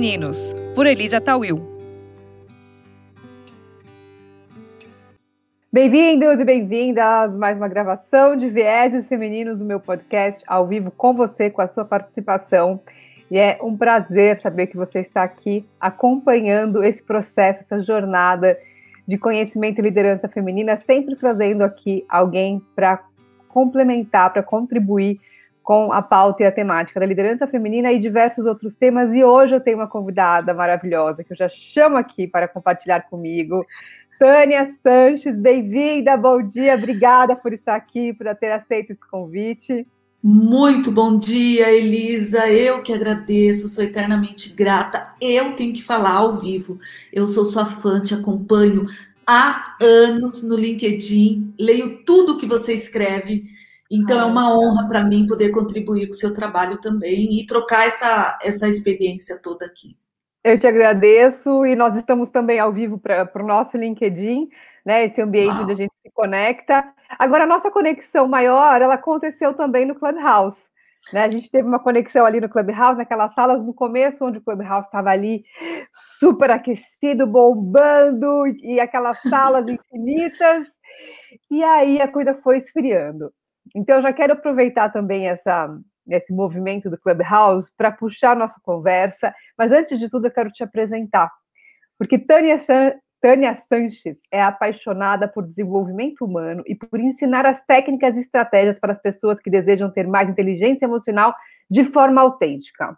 Femininos, por Elisa Tawil. Bem-vindos e bem-vindas mais uma gravação de Vieses Femininos no meu podcast, ao vivo com você, com a sua participação. E é um prazer saber que você está aqui acompanhando esse processo, essa jornada de conhecimento e liderança feminina, sempre trazendo aqui alguém para complementar, para contribuir com a pauta e a temática da liderança feminina e diversos outros temas. E hoje eu tenho uma convidada maravilhosa que eu já chamo aqui para compartilhar comigo. Tânia Sanches, bem-vinda, bom dia, obrigada por estar aqui, por ter aceito esse convite. Muito bom dia, Elisa. Eu que agradeço, sou eternamente grata. Eu tenho que falar ao vivo. Eu sou sua fã, te acompanho há anos no LinkedIn, leio tudo que você escreve. Então é uma honra para mim poder contribuir com o seu trabalho também e trocar essa, essa experiência toda aqui. Eu te agradeço e nós estamos também ao vivo para o nosso LinkedIn, né? Esse ambiente Uau. onde a gente se conecta. Agora, a nossa conexão maior, ela aconteceu também no Clubhouse. Né? A gente teve uma conexão ali no Clubhouse, naquelas salas no começo, onde o Clubhouse estava ali super aquecido, bombando, e aquelas salas infinitas. E aí a coisa foi esfriando. Então, já quero aproveitar também essa, esse movimento do Clubhouse para puxar nossa conversa. Mas antes de tudo, eu quero te apresentar. Porque Tânia Tânia Sanches é apaixonada por desenvolvimento humano e por ensinar as técnicas e estratégias para as pessoas que desejam ter mais inteligência emocional de forma autêntica.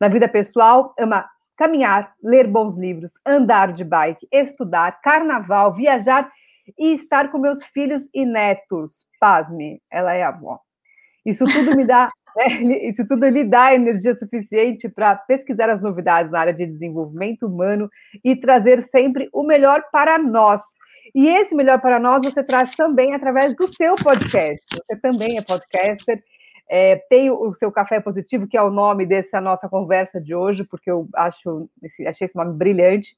Na vida pessoal, ama caminhar, ler bons livros, andar de bike, estudar, carnaval, viajar e estar com meus filhos e netos. Pasme, ela é avó. Isso tudo me dá né? Isso tudo lhe dá energia suficiente para pesquisar as novidades na área de desenvolvimento humano e trazer sempre o melhor para nós. E esse melhor para nós você traz também através do seu podcast. Você também é podcaster. É, tem o seu café positivo, que é o nome dessa nossa conversa de hoje, porque eu acho achei esse nome brilhante.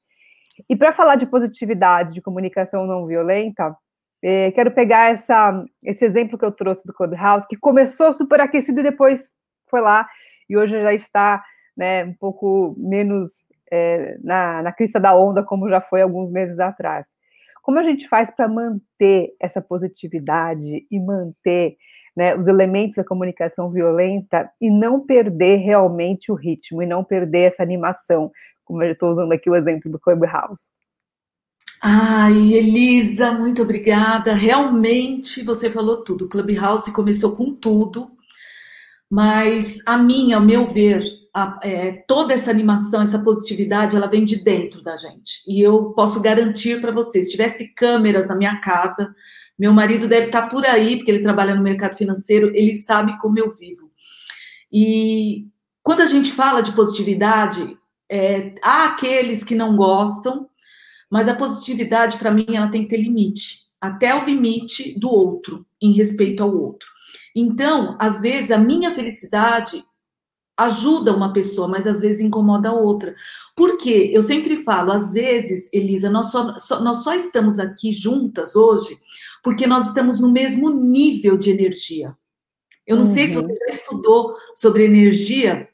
E para falar de positividade, de comunicação não violenta, é, quero pegar essa, esse exemplo que eu trouxe do Clubhouse, que começou super aquecido e depois foi lá, e hoje já está né, um pouco menos é, na, na crista da onda, como já foi alguns meses atrás. Como a gente faz para manter essa positividade e manter né, os elementos da comunicação violenta e não perder realmente o ritmo e não perder essa animação, como eu estou usando aqui o exemplo do Clubhouse? Ai, Elisa, muito obrigada. Realmente você falou tudo. Clubhouse começou com tudo, mas a minha, ao meu ver, a, é, toda essa animação, essa positividade, ela vem de dentro da gente. E eu posso garantir para vocês, se tivesse câmeras na minha casa, meu marido deve estar por aí, porque ele trabalha no mercado financeiro, ele sabe como eu vivo. E quando a gente fala de positividade, é, há aqueles que não gostam, mas a positividade, para mim, ela tem que ter limite, até o limite do outro, em respeito ao outro. Então, às vezes, a minha felicidade ajuda uma pessoa, mas às vezes incomoda a outra. Por quê? Eu sempre falo, às vezes, Elisa, nós só, só, nós só estamos aqui juntas hoje porque nós estamos no mesmo nível de energia. Eu não uhum. sei se você já estudou sobre energia,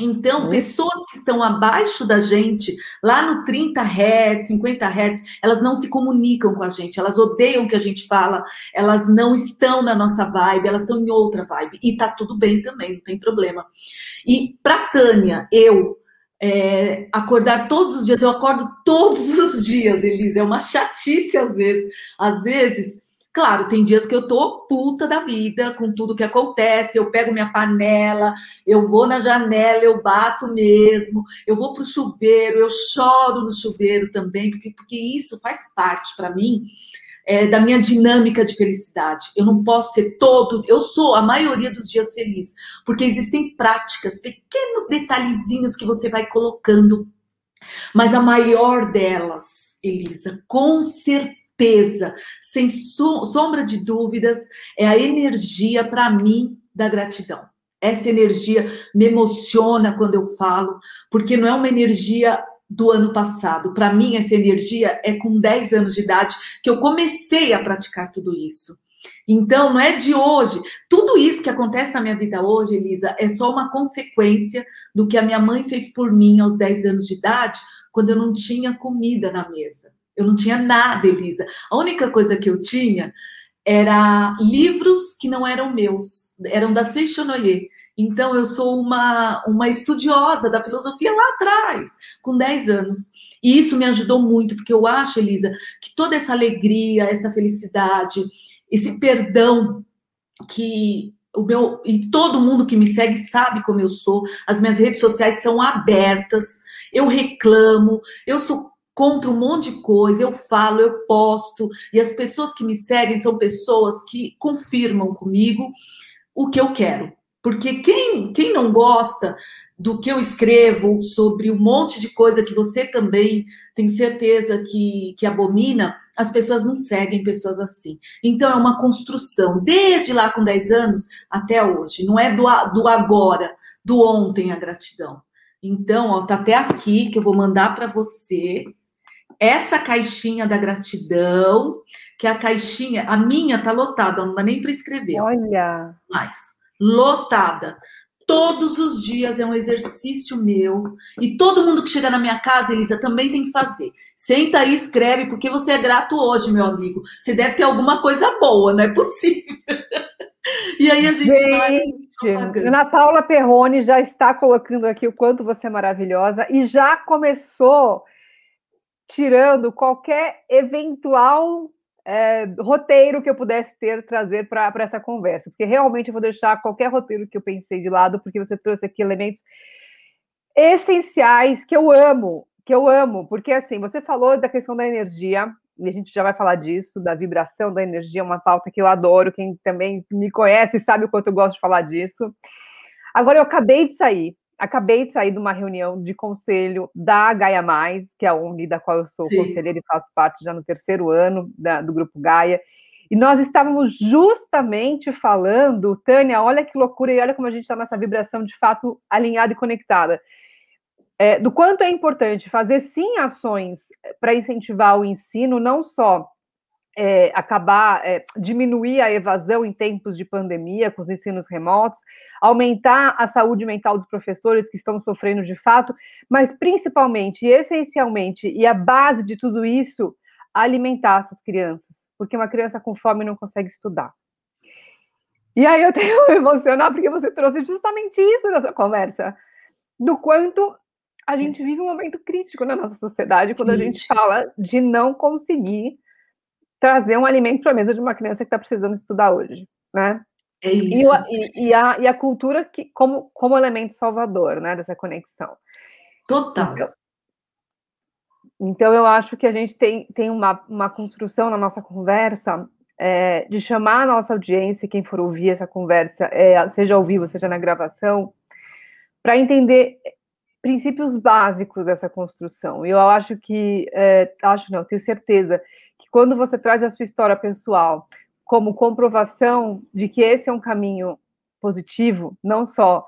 então, uhum. pessoas que estão abaixo da gente, lá no 30 Hz, 50 Hz, elas não se comunicam com a gente, elas odeiam o que a gente fala, elas não estão na nossa vibe, elas estão em outra vibe. E tá tudo bem também, não tem problema. E para Tânia, eu é, acordar todos os dias, eu acordo todos os dias, Elisa, é uma chatice às vezes. Às vezes Claro, tem dias que eu tô puta da vida com tudo que acontece. Eu pego minha panela, eu vou na janela, eu bato mesmo, eu vou pro chuveiro, eu choro no chuveiro também, porque, porque isso faz parte para mim é, da minha dinâmica de felicidade. Eu não posso ser todo, eu sou a maioria dos dias feliz, porque existem práticas, pequenos detalhezinhos que você vai colocando. Mas a maior delas, Elisa, com certeza certeza, sem sombra de dúvidas, é a energia para mim da gratidão. Essa energia me emociona quando eu falo, porque não é uma energia do ano passado. Para mim, essa energia é com 10 anos de idade que eu comecei a praticar tudo isso. Então, não é de hoje. Tudo isso que acontece na minha vida hoje, Elisa, é só uma consequência do que a minha mãe fez por mim aos 10 anos de idade, quando eu não tinha comida na mesa. Eu não tinha nada, Elisa. A única coisa que eu tinha era livros que não eram meus, eram da Seixonoye. Então, eu sou uma, uma estudiosa da filosofia lá atrás, com 10 anos. E isso me ajudou muito, porque eu acho, Elisa, que toda essa alegria, essa felicidade, esse perdão que o meu e todo mundo que me segue sabe como eu sou. As minhas redes sociais são abertas. Eu reclamo, eu sou contra um monte de coisa, eu falo, eu posto, e as pessoas que me seguem são pessoas que confirmam comigo o que eu quero. Porque quem, quem não gosta do que eu escrevo sobre um monte de coisa que você também tem certeza que, que abomina, as pessoas não seguem pessoas assim. Então é uma construção, desde lá com 10 anos até hoje. Não é do, do agora, do ontem a gratidão. Então, ó, tá até aqui que eu vou mandar para você essa caixinha da gratidão, que é a caixinha, a minha tá lotada, não dá nem para escrever. Olha. Mais. Lotada. Todos os dias é um exercício meu. E todo mundo que chega na minha casa, Elisa, também tem que fazer. Senta aí, escreve, porque você é grato hoje, meu amigo. Você deve ter alguma coisa boa, não é possível. E aí a gente, gente vai. Ana Paula Perrone já está colocando aqui o quanto você é maravilhosa e já começou tirando qualquer eventual é, roteiro que eu pudesse ter trazer para essa conversa, porque realmente eu vou deixar qualquer roteiro que eu pensei de lado, porque você trouxe aqui elementos essenciais que eu amo, que eu amo, porque assim, você falou da questão da energia, e a gente já vai falar disso, da vibração da energia, uma pauta que eu adoro, quem também me conhece sabe o quanto eu gosto de falar disso. Agora, eu acabei de sair acabei de sair de uma reunião de conselho da Gaia Mais, que é a ONG da qual eu sou Sim. conselheira e faço parte já no terceiro ano da, do Grupo Gaia. E nós estávamos justamente falando, Tânia, olha que loucura, e olha como a gente está nessa vibração de fato alinhada e conectada. É, do quanto é importante fazer sim ações para incentivar o ensino, não só é, acabar, é, diminuir a evasão em tempos de pandemia com os ensinos remotos, aumentar a saúde mental dos professores que estão sofrendo de fato, mas principalmente e essencialmente, e a base de tudo isso, alimentar essas crianças, porque uma criança com fome não consegue estudar. E aí eu tenho que me emocionar porque você trouxe justamente isso na sua conversa, do quanto a gente vive um momento crítico na nossa sociedade quando a gente fala de não conseguir trazer um alimento para a mesa de uma criança que está precisando estudar hoje, né? É isso. E, e, a, e a cultura que, como, como elemento salvador, né, dessa conexão. Total. Então, então, eu acho que a gente tem, tem uma, uma construção na nossa conversa é, de chamar a nossa audiência, quem for ouvir essa conversa, é, seja ao vivo, seja na gravação, para entender princípios básicos dessa construção. E eu acho que, é, acho não, tenho certeza que quando você traz a sua história pessoal, como comprovação de que esse é um caminho positivo, não só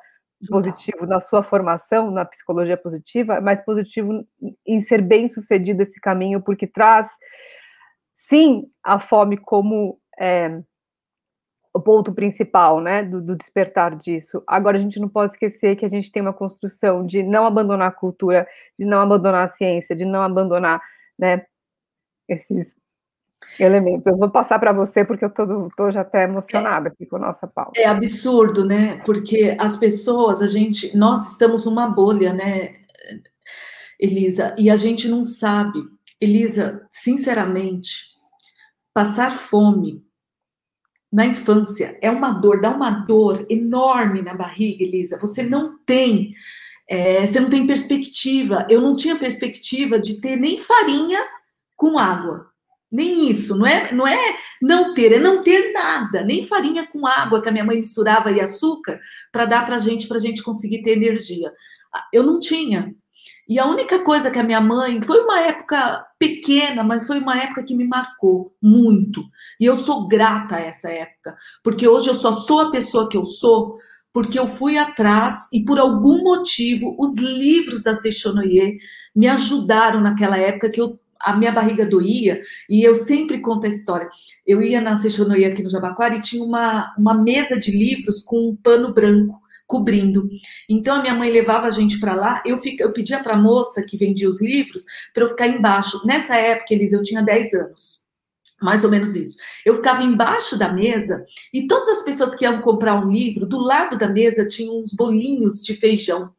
positivo na sua formação na psicologia positiva, mas positivo em ser bem sucedido esse caminho, porque traz, sim, a fome como é, o ponto principal, né, do, do, despertar disso. Agora, a gente não pode esquecer que a gente tem uma construção de não abandonar a cultura, de não abandonar a ciência, de não abandonar, né, esses elementos. Eu vou passar para você porque eu estou já até emocionada aqui com a nossa pauta. É absurdo, né? Porque as pessoas, a gente, nós estamos numa bolha, né, Elisa? E a gente não sabe. Elisa, sinceramente, passar fome na infância é uma dor, dá uma dor enorme na barriga, Elisa. Você não tem, é, você não tem perspectiva. Eu não tinha perspectiva de ter nem farinha com água. Nem isso, não é, não é não ter, é não ter nada, nem farinha com água que a minha mãe misturava e açúcar para dar para gente, para gente conseguir ter energia. Eu não tinha. E a única coisa que a minha mãe, foi uma época pequena, mas foi uma época que me marcou muito. E eu sou grata a essa época, porque hoje eu só sou a pessoa que eu sou, porque eu fui atrás e por algum motivo os livros da Seixonoye me ajudaram naquela época que eu a minha barriga doía, e eu sempre conto a história. Eu ia na Seixonoia aqui no Jabaquara e tinha uma, uma mesa de livros com um pano branco cobrindo. Então a minha mãe levava a gente para lá, eu, fica, eu pedia para a moça que vendia os livros para eu ficar embaixo. Nessa época, Elisa, eu tinha 10 anos. Mais ou menos isso. Eu ficava embaixo da mesa e todas as pessoas que iam comprar um livro, do lado da mesa tinham uns bolinhos de feijão,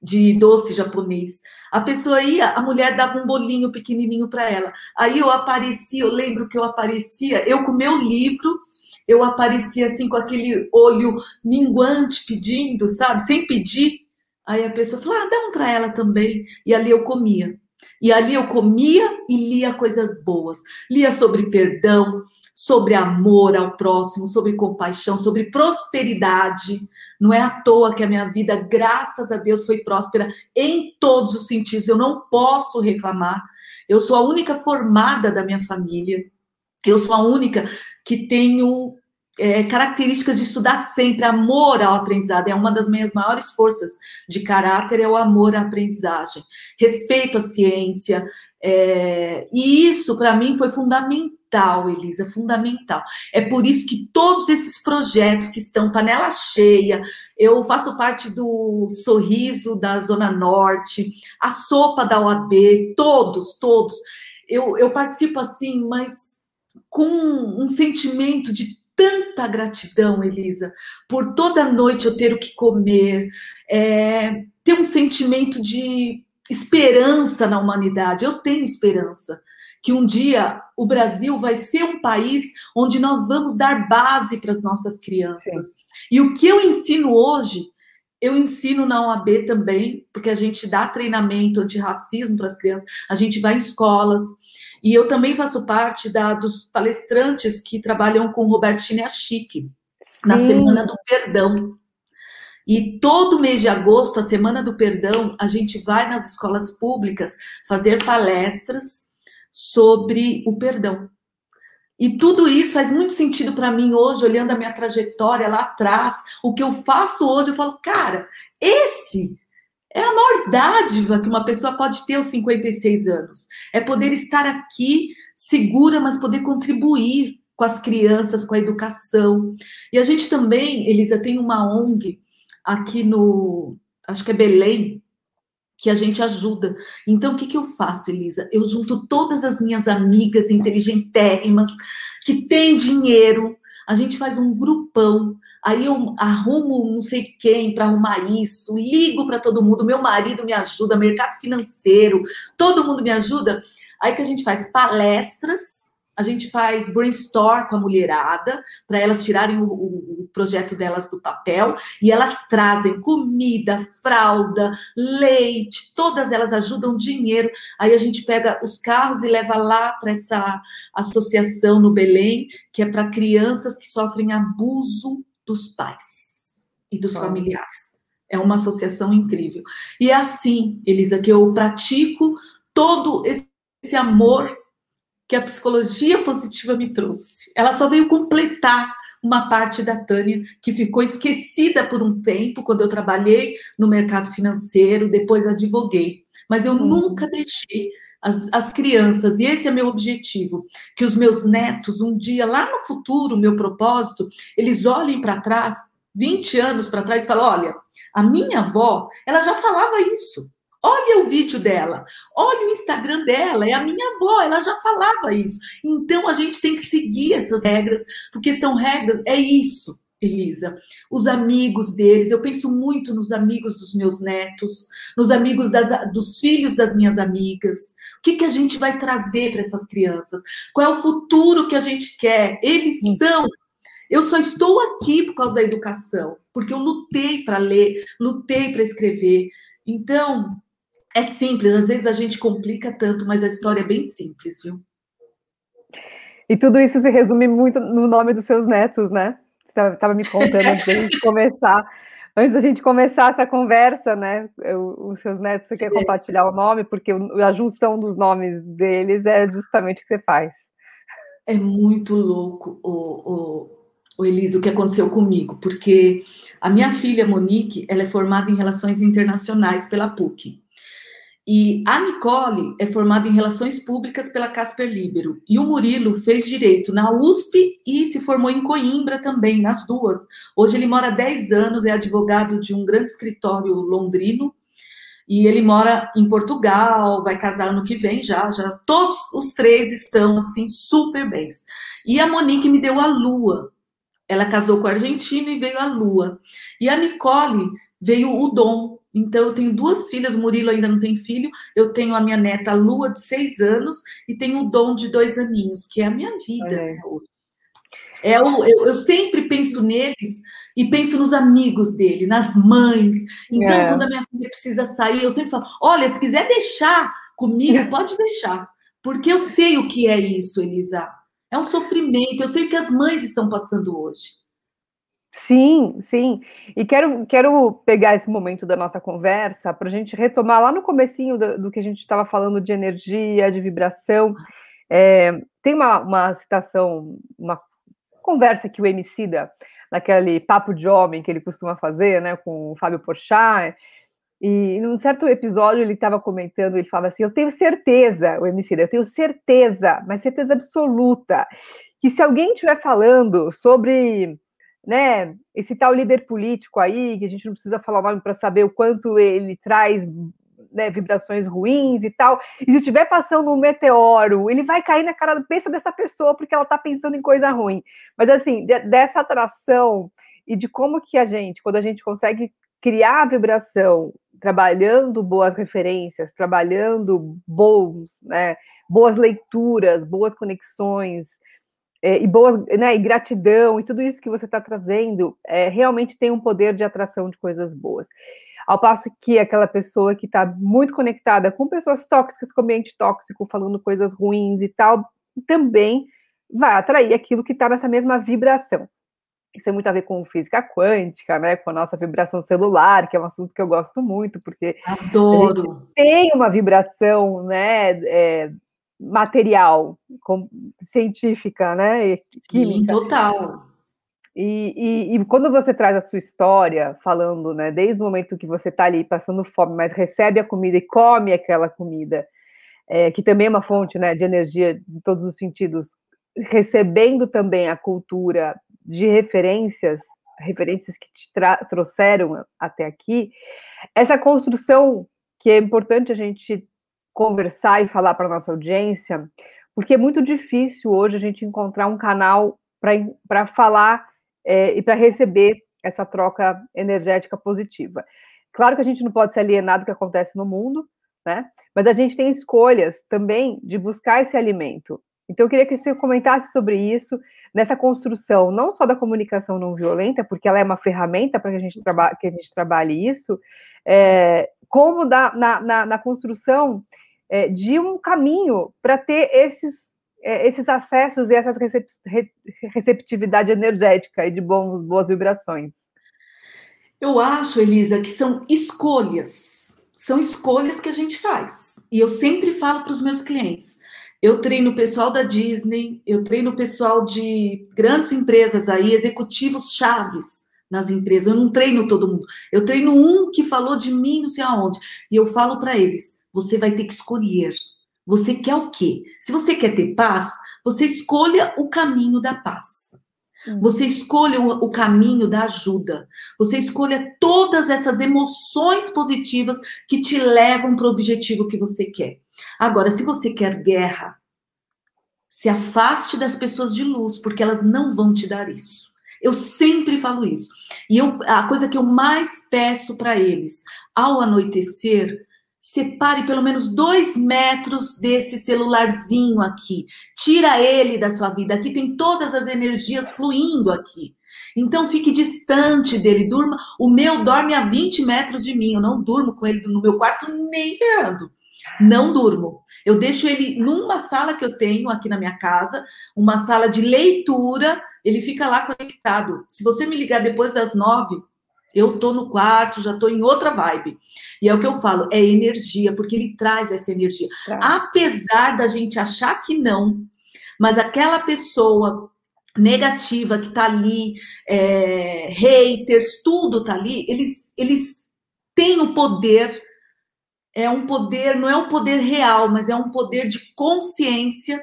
de doce japonês. A pessoa ia, a mulher dava um bolinho pequenininho para ela. Aí eu aparecia, eu lembro que eu aparecia, eu com meu livro, eu aparecia assim com aquele olho minguante pedindo, sabe? Sem pedir. Aí a pessoa falou: ah, dá um para ela também. E ali eu comia. E ali eu comia e lia coisas boas. Lia sobre perdão, sobre amor ao próximo, sobre compaixão, sobre prosperidade. Não é à toa que a minha vida, graças a Deus, foi próspera em todos os sentidos. Eu não posso reclamar. Eu sou a única formada da minha família. Eu sou a única que tenho é, características de estudar sempre, amor ao aprendizado, é uma das minhas maiores forças de caráter, é o amor à aprendizagem, respeito à ciência, é, e isso para mim foi fundamental, Elisa, fundamental. É por isso que todos esses projetos que estão panela cheia, eu faço parte do Sorriso da Zona Norte, a Sopa da OAB, todos, todos. Eu, eu participo assim, mas com um sentimento de tanta gratidão, Elisa, por toda noite eu ter o que comer, é, ter um sentimento de esperança na humanidade. Eu tenho esperança que um dia o Brasil vai ser um país onde nós vamos dar base para as nossas crianças. Sim. E o que eu ensino hoje, eu ensino na OAB também, porque a gente dá treinamento antirracismo para as crianças, a gente vai em escolas, e eu também faço parte da, dos palestrantes que trabalham com Robertine Achique, na Semana do Perdão. E todo mês de agosto, a Semana do Perdão, a gente vai nas escolas públicas fazer palestras sobre o perdão. E tudo isso faz muito sentido para mim hoje, olhando a minha trajetória lá atrás, o que eu faço hoje, eu falo, cara, esse é a maior dádiva que uma pessoa pode ter aos 56 anos. É poder estar aqui segura, mas poder contribuir com as crianças, com a educação. E a gente também, Elisa, tem uma ONG aqui no, acho que é Belém, que a gente ajuda. Então, o que, que eu faço, Elisa? Eu junto todas as minhas amigas inteligentérrimas que têm dinheiro, a gente faz um grupão aí eu arrumo não sei quem para arrumar isso, ligo para todo mundo, meu marido me ajuda, mercado financeiro, todo mundo me ajuda. Aí que a gente faz palestras, a gente faz brainstorm com a mulherada, para elas tirarem o, o, o, projeto delas do papel, e elas trazem comida, fralda, leite, todas elas ajudam dinheiro. Aí a gente pega os carros e leva lá para essa associação no Belém, que é para crianças que sofrem abuso dos pais e dos familiares. É uma associação incrível. E é assim, Elisa, que eu pratico todo esse amor que a psicologia positiva me trouxe. Ela só veio completar uma parte da Tânia que ficou esquecida por um tempo quando eu trabalhei no mercado financeiro, depois advoguei. Mas eu uhum. nunca deixei as, as crianças, e esse é meu objetivo, que os meus netos, um dia lá no futuro, meu propósito, eles olhem para trás, 20 anos para trás, e falem: olha, a minha avó, ela já falava isso. Olha o vídeo dela, olha o Instagram dela, é a minha avó, ela já falava isso. Então a gente tem que seguir essas regras, porque são regras, é isso. Elisa, os amigos deles, eu penso muito nos amigos dos meus netos, nos amigos das, dos filhos das minhas amigas. O que, que a gente vai trazer para essas crianças? Qual é o futuro que a gente quer? Eles Sim. são. Eu só estou aqui por causa da educação, porque eu lutei para ler, lutei para escrever. Então, é simples, às vezes a gente complica tanto, mas a história é bem simples, viu? E tudo isso se resume muito no nome dos seus netos, né? Estava me contando antes da gente começar. Antes da gente começar essa conversa, né? Eu, os seus netos, você quer compartilhar o nome? Porque a junção dos nomes deles é justamente o que você faz. É muito louco, o, o, o Elisa, o que aconteceu comigo, porque a minha filha Monique, ela é formada em Relações Internacionais pela PUC. E a Nicole é formada em Relações Públicas pela Casper Libero. E o Murilo fez Direito na USP e se formou em Coimbra também, nas duas. Hoje ele mora há 10 anos, é advogado de um grande escritório londrino. E ele mora em Portugal, vai casar ano que vem já, já todos os três estão assim super bem. E a Monique me deu a lua. Ela casou com o argentino e veio a lua. E a Nicole veio o dom. Então, eu tenho duas filhas, o Murilo ainda não tem filho, eu tenho a minha neta Lua, de seis anos, e tenho o Dom, de dois aninhos, que é a minha vida é. Né, É o, eu, eu, sempre penso neles e penso nos amigos dele, nas mães. Então, é. quando a minha filha precisa sair, eu sempre falo: olha, se quiser deixar comigo, pode deixar. Porque eu sei o que é isso, Elisa. É um sofrimento, eu sei o que as mães estão passando hoje. Sim, sim. E quero, quero pegar esse momento da nossa conversa para a gente retomar lá no comecinho do, do que a gente estava falando de energia, de vibração. É, tem uma, uma citação, uma conversa que o Emicida, naquele papo de homem que ele costuma fazer, né, com o Fábio Porchat, e num certo episódio ele estava comentando, ele falava assim, eu tenho certeza, o Emicida, eu tenho certeza, mas certeza absoluta, que se alguém estiver falando sobre né, esse tal líder político aí, que a gente não precisa falar o nome para saber o quanto ele traz né, vibrações ruins e tal, e se estiver passando um meteoro, ele vai cair na cara do pensa dessa pessoa porque ela está pensando em coisa ruim. Mas assim, de, dessa atração e de como que a gente, quando a gente consegue criar a vibração, trabalhando boas referências, trabalhando bons, né, boas leituras, boas conexões, e boas, né, e gratidão e tudo isso que você está trazendo é, realmente tem um poder de atração de coisas boas. Ao passo que aquela pessoa que está muito conectada com pessoas tóxicas, com ambiente tóxico, falando coisas ruins e tal, também vai atrair aquilo que está nessa mesma vibração. Isso tem muito a ver com física quântica, né? Com a nossa vibração celular, que é um assunto que eu gosto muito, porque adoro. tem uma vibração, né? É, material, com, científica, né? E química. Sim, total. E, e, e, quando você traz a sua história, falando, né, desde o momento que você está ali passando fome, mas recebe a comida e come aquela comida, é, que também é uma fonte né, de energia em todos os sentidos, recebendo também a cultura de referências, referências que te trouxeram até aqui, essa construção que é importante a gente conversar e falar para nossa audiência, porque é muito difícil hoje a gente encontrar um canal para falar é, e para receber essa troca energética positiva. Claro que a gente não pode se alienar do que acontece no mundo, né? Mas a gente tem escolhas também de buscar esse alimento. Então, eu queria que você comentasse sobre isso, nessa construção, não só da comunicação não violenta, porque ela é uma ferramenta para que a gente, traba que a gente trabalhe isso, é, como da, na, na, na construção é, de um caminho para ter esses, é, esses acessos e essa recep receptividade energética e de bons, boas vibrações. Eu acho, Elisa, que são escolhas. São escolhas que a gente faz. E eu sempre falo para os meus clientes. Eu treino o pessoal da Disney, eu treino o pessoal de grandes empresas aí, executivos chaves nas empresas. Eu não treino todo mundo. Eu treino um que falou de mim, não sei aonde. E eu falo para eles: você vai ter que escolher. Você quer o quê? Se você quer ter paz, você escolha o caminho da paz. Hum. Você escolha o, o, caminho da ajuda. Você escolha todas essas emoções positivas que te levam para o objetivo que você quer. Agora, se você quer guerra, se afaste das pessoas de luz, porque elas não vão te dar isso. Eu sempre falo isso. E eu, a coisa que eu mais peço para eles, ao anoitecer, separe pelo menos dois metros desse celularzinho aqui. Tira ele da sua vida. Aqui tem todas as energias fluindo aqui. Então fique distante dele, durma. O meu dorme a 20 metros de mim. Eu não durmo com ele no meu quarto nem ferrando. Não durmo. Eu deixo ele numa sala que eu tenho aqui na minha casa, uma sala de leitura. Ele fica lá conectado. Se você me ligar depois das nove, eu tô no quarto, já tô em outra vibe. E é o que eu falo, é energia, porque ele traz essa energia. Apesar da gente achar que não, mas aquela pessoa negativa que tá ali, é, haters, tudo tá ali, eles, eles têm o poder é um poder, não é um poder real, mas é um poder de consciência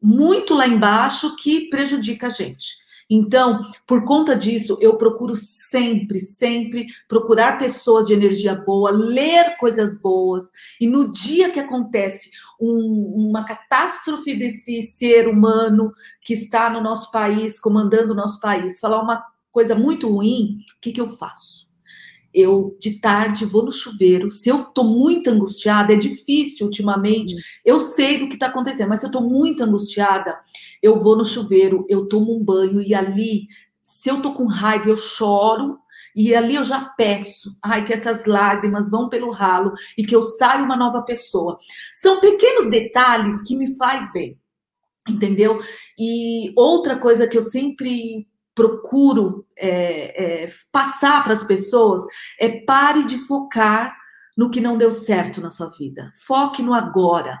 muito lá embaixo que prejudica a gente. Então, por conta disso, eu procuro sempre, sempre procurar pessoas de energia boa, ler coisas boas. E no dia que acontece um, uma catástrofe desse ser humano que está no nosso país, comandando o nosso país, falar uma coisa muito ruim, o que, que eu faço? Eu de tarde vou no chuveiro. Se eu tô muito angustiada, é difícil ultimamente. Eu sei do que está acontecendo, mas se eu tô muito angustiada, eu vou no chuveiro, eu tomo um banho e ali, se eu tô com raiva, eu choro. E ali eu já peço, ai, que essas lágrimas vão pelo ralo e que eu saia uma nova pessoa. São pequenos detalhes que me faz bem, entendeu? E outra coisa que eu sempre procuro é, é, passar para as pessoas é pare de focar no que não deu certo na sua vida. Foque no agora.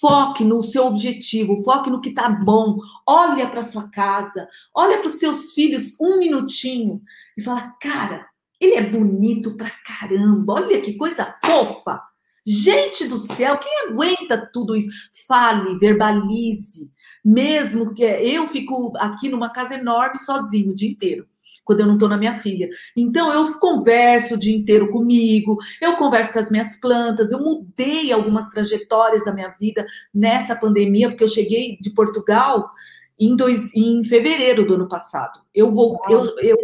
Foque no seu objetivo, foque no que está bom. Olha para sua casa, olha para os seus filhos um minutinho e fala: cara, ele é bonito pra caramba, olha que coisa fofa. Gente do céu, quem aguenta tudo isso? Fale, verbalize. Mesmo que eu fico aqui numa casa enorme sozinho o dia inteiro, quando eu não estou na minha filha. Então eu converso o dia inteiro comigo, eu converso com as minhas plantas, eu mudei algumas trajetórias da minha vida nessa pandemia, porque eu cheguei de Portugal em, dois, em fevereiro do ano passado. Eu vou, eu, eu,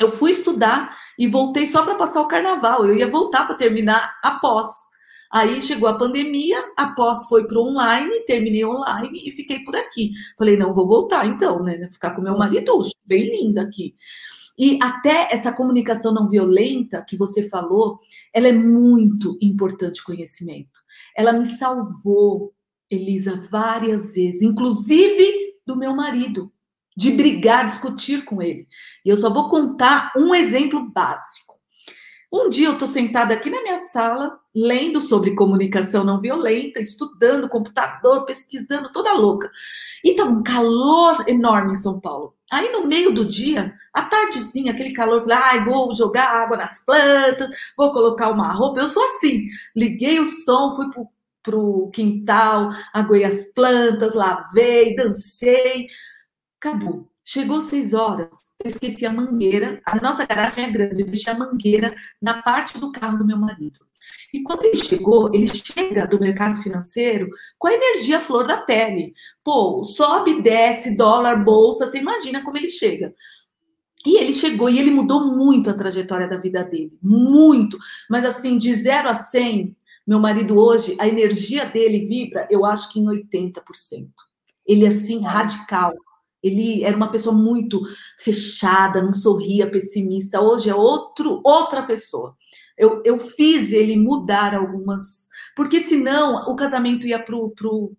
eu fui estudar e voltei só para passar o carnaval. Eu ia voltar para terminar após. Aí chegou a pandemia, após foi para online, terminei online e fiquei por aqui. Falei, não, vou voltar então, né? Ficar com meu marido, bem linda aqui. E até essa comunicação não violenta que você falou, ela é muito importante conhecimento. Ela me salvou, Elisa, várias vezes, inclusive do meu marido, de brigar, discutir com ele. E eu só vou contar um exemplo básico. Um dia eu estou sentada aqui na minha sala, lendo sobre comunicação não violenta, estudando computador, pesquisando, toda louca. E estava um calor enorme em São Paulo. Aí no meio do dia, à tardezinha, aquele calor, falei, ai, vou jogar água nas plantas, vou colocar uma roupa. Eu sou assim. Liguei o som, fui pro, pro quintal, aguei as plantas, lavei, dancei. Acabou. Chegou seis horas, eu esqueci a mangueira. A nossa garagem é grande, eu deixei a mangueira na parte do carro do meu marido. E quando ele chegou, ele chega do mercado financeiro com a energia flor da pele. Pô, sobe, desce, dólar, bolsa, você imagina como ele chega. E ele chegou e ele mudou muito a trajetória da vida dele, muito. Mas assim, de 0 a 100, meu marido hoje, a energia dele vibra, eu acho que em 80%. Ele é assim, radical. Ele era uma pessoa muito fechada, não sorria, pessimista. Hoje é outro, outra pessoa. Eu, eu fiz ele mudar algumas, porque senão o casamento ia pro, pro,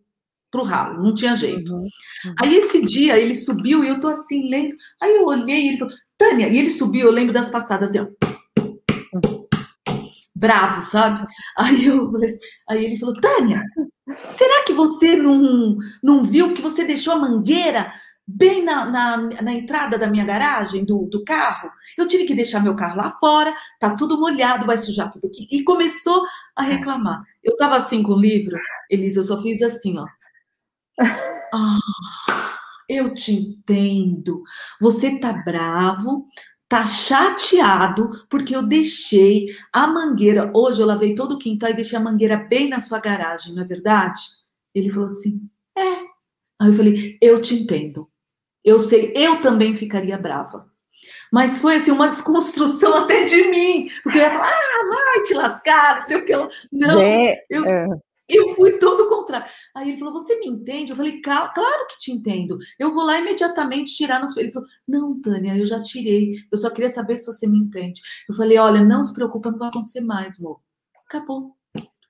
pro ralo, não tinha jeito. Uhum, uhum. Aí esse dia ele subiu e eu tô assim lendo. Aí eu olhei e ele falou, Tânia, e ele subiu, eu lembro das passadas assim, ó. Bravo, sabe? Aí eu aí ele falou, Tânia, será que você não, não viu que você deixou a mangueira bem na, na, na, entrada da minha garagem, do, do carro. Eu tive que deixar meu carro lá fora, tá tudo molhado, vai sujar tudo aqui. E começou a reclamar. Eu tava assim com o livro, Elisa, eu só fiz assim, ó. Ah, eu te entendo. Você tá bravo, tá chateado, porque eu deixei a mangueira. Hoje eu lavei todo o quintal e deixei a mangueira bem na sua garagem, não é verdade? Ele falou assim: é. Aí eu falei: eu te entendo. Eu sei, eu também ficaria brava. Mas foi assim, uma desconstrução até de mim, porque eu ia falar, ah, vai te lascar, não sei o que. Não, é, eu, é. eu fui todo o contrário. Aí ele falou, você me entende? Eu falei, claro que te entendo. Eu vou lá imediatamente tirar nos. Ele falou, não, Tânia, eu já tirei. Eu só queria saber se você me entende. Eu falei, olha, não se preocupa, não vai acontecer mais, amor. Acabou.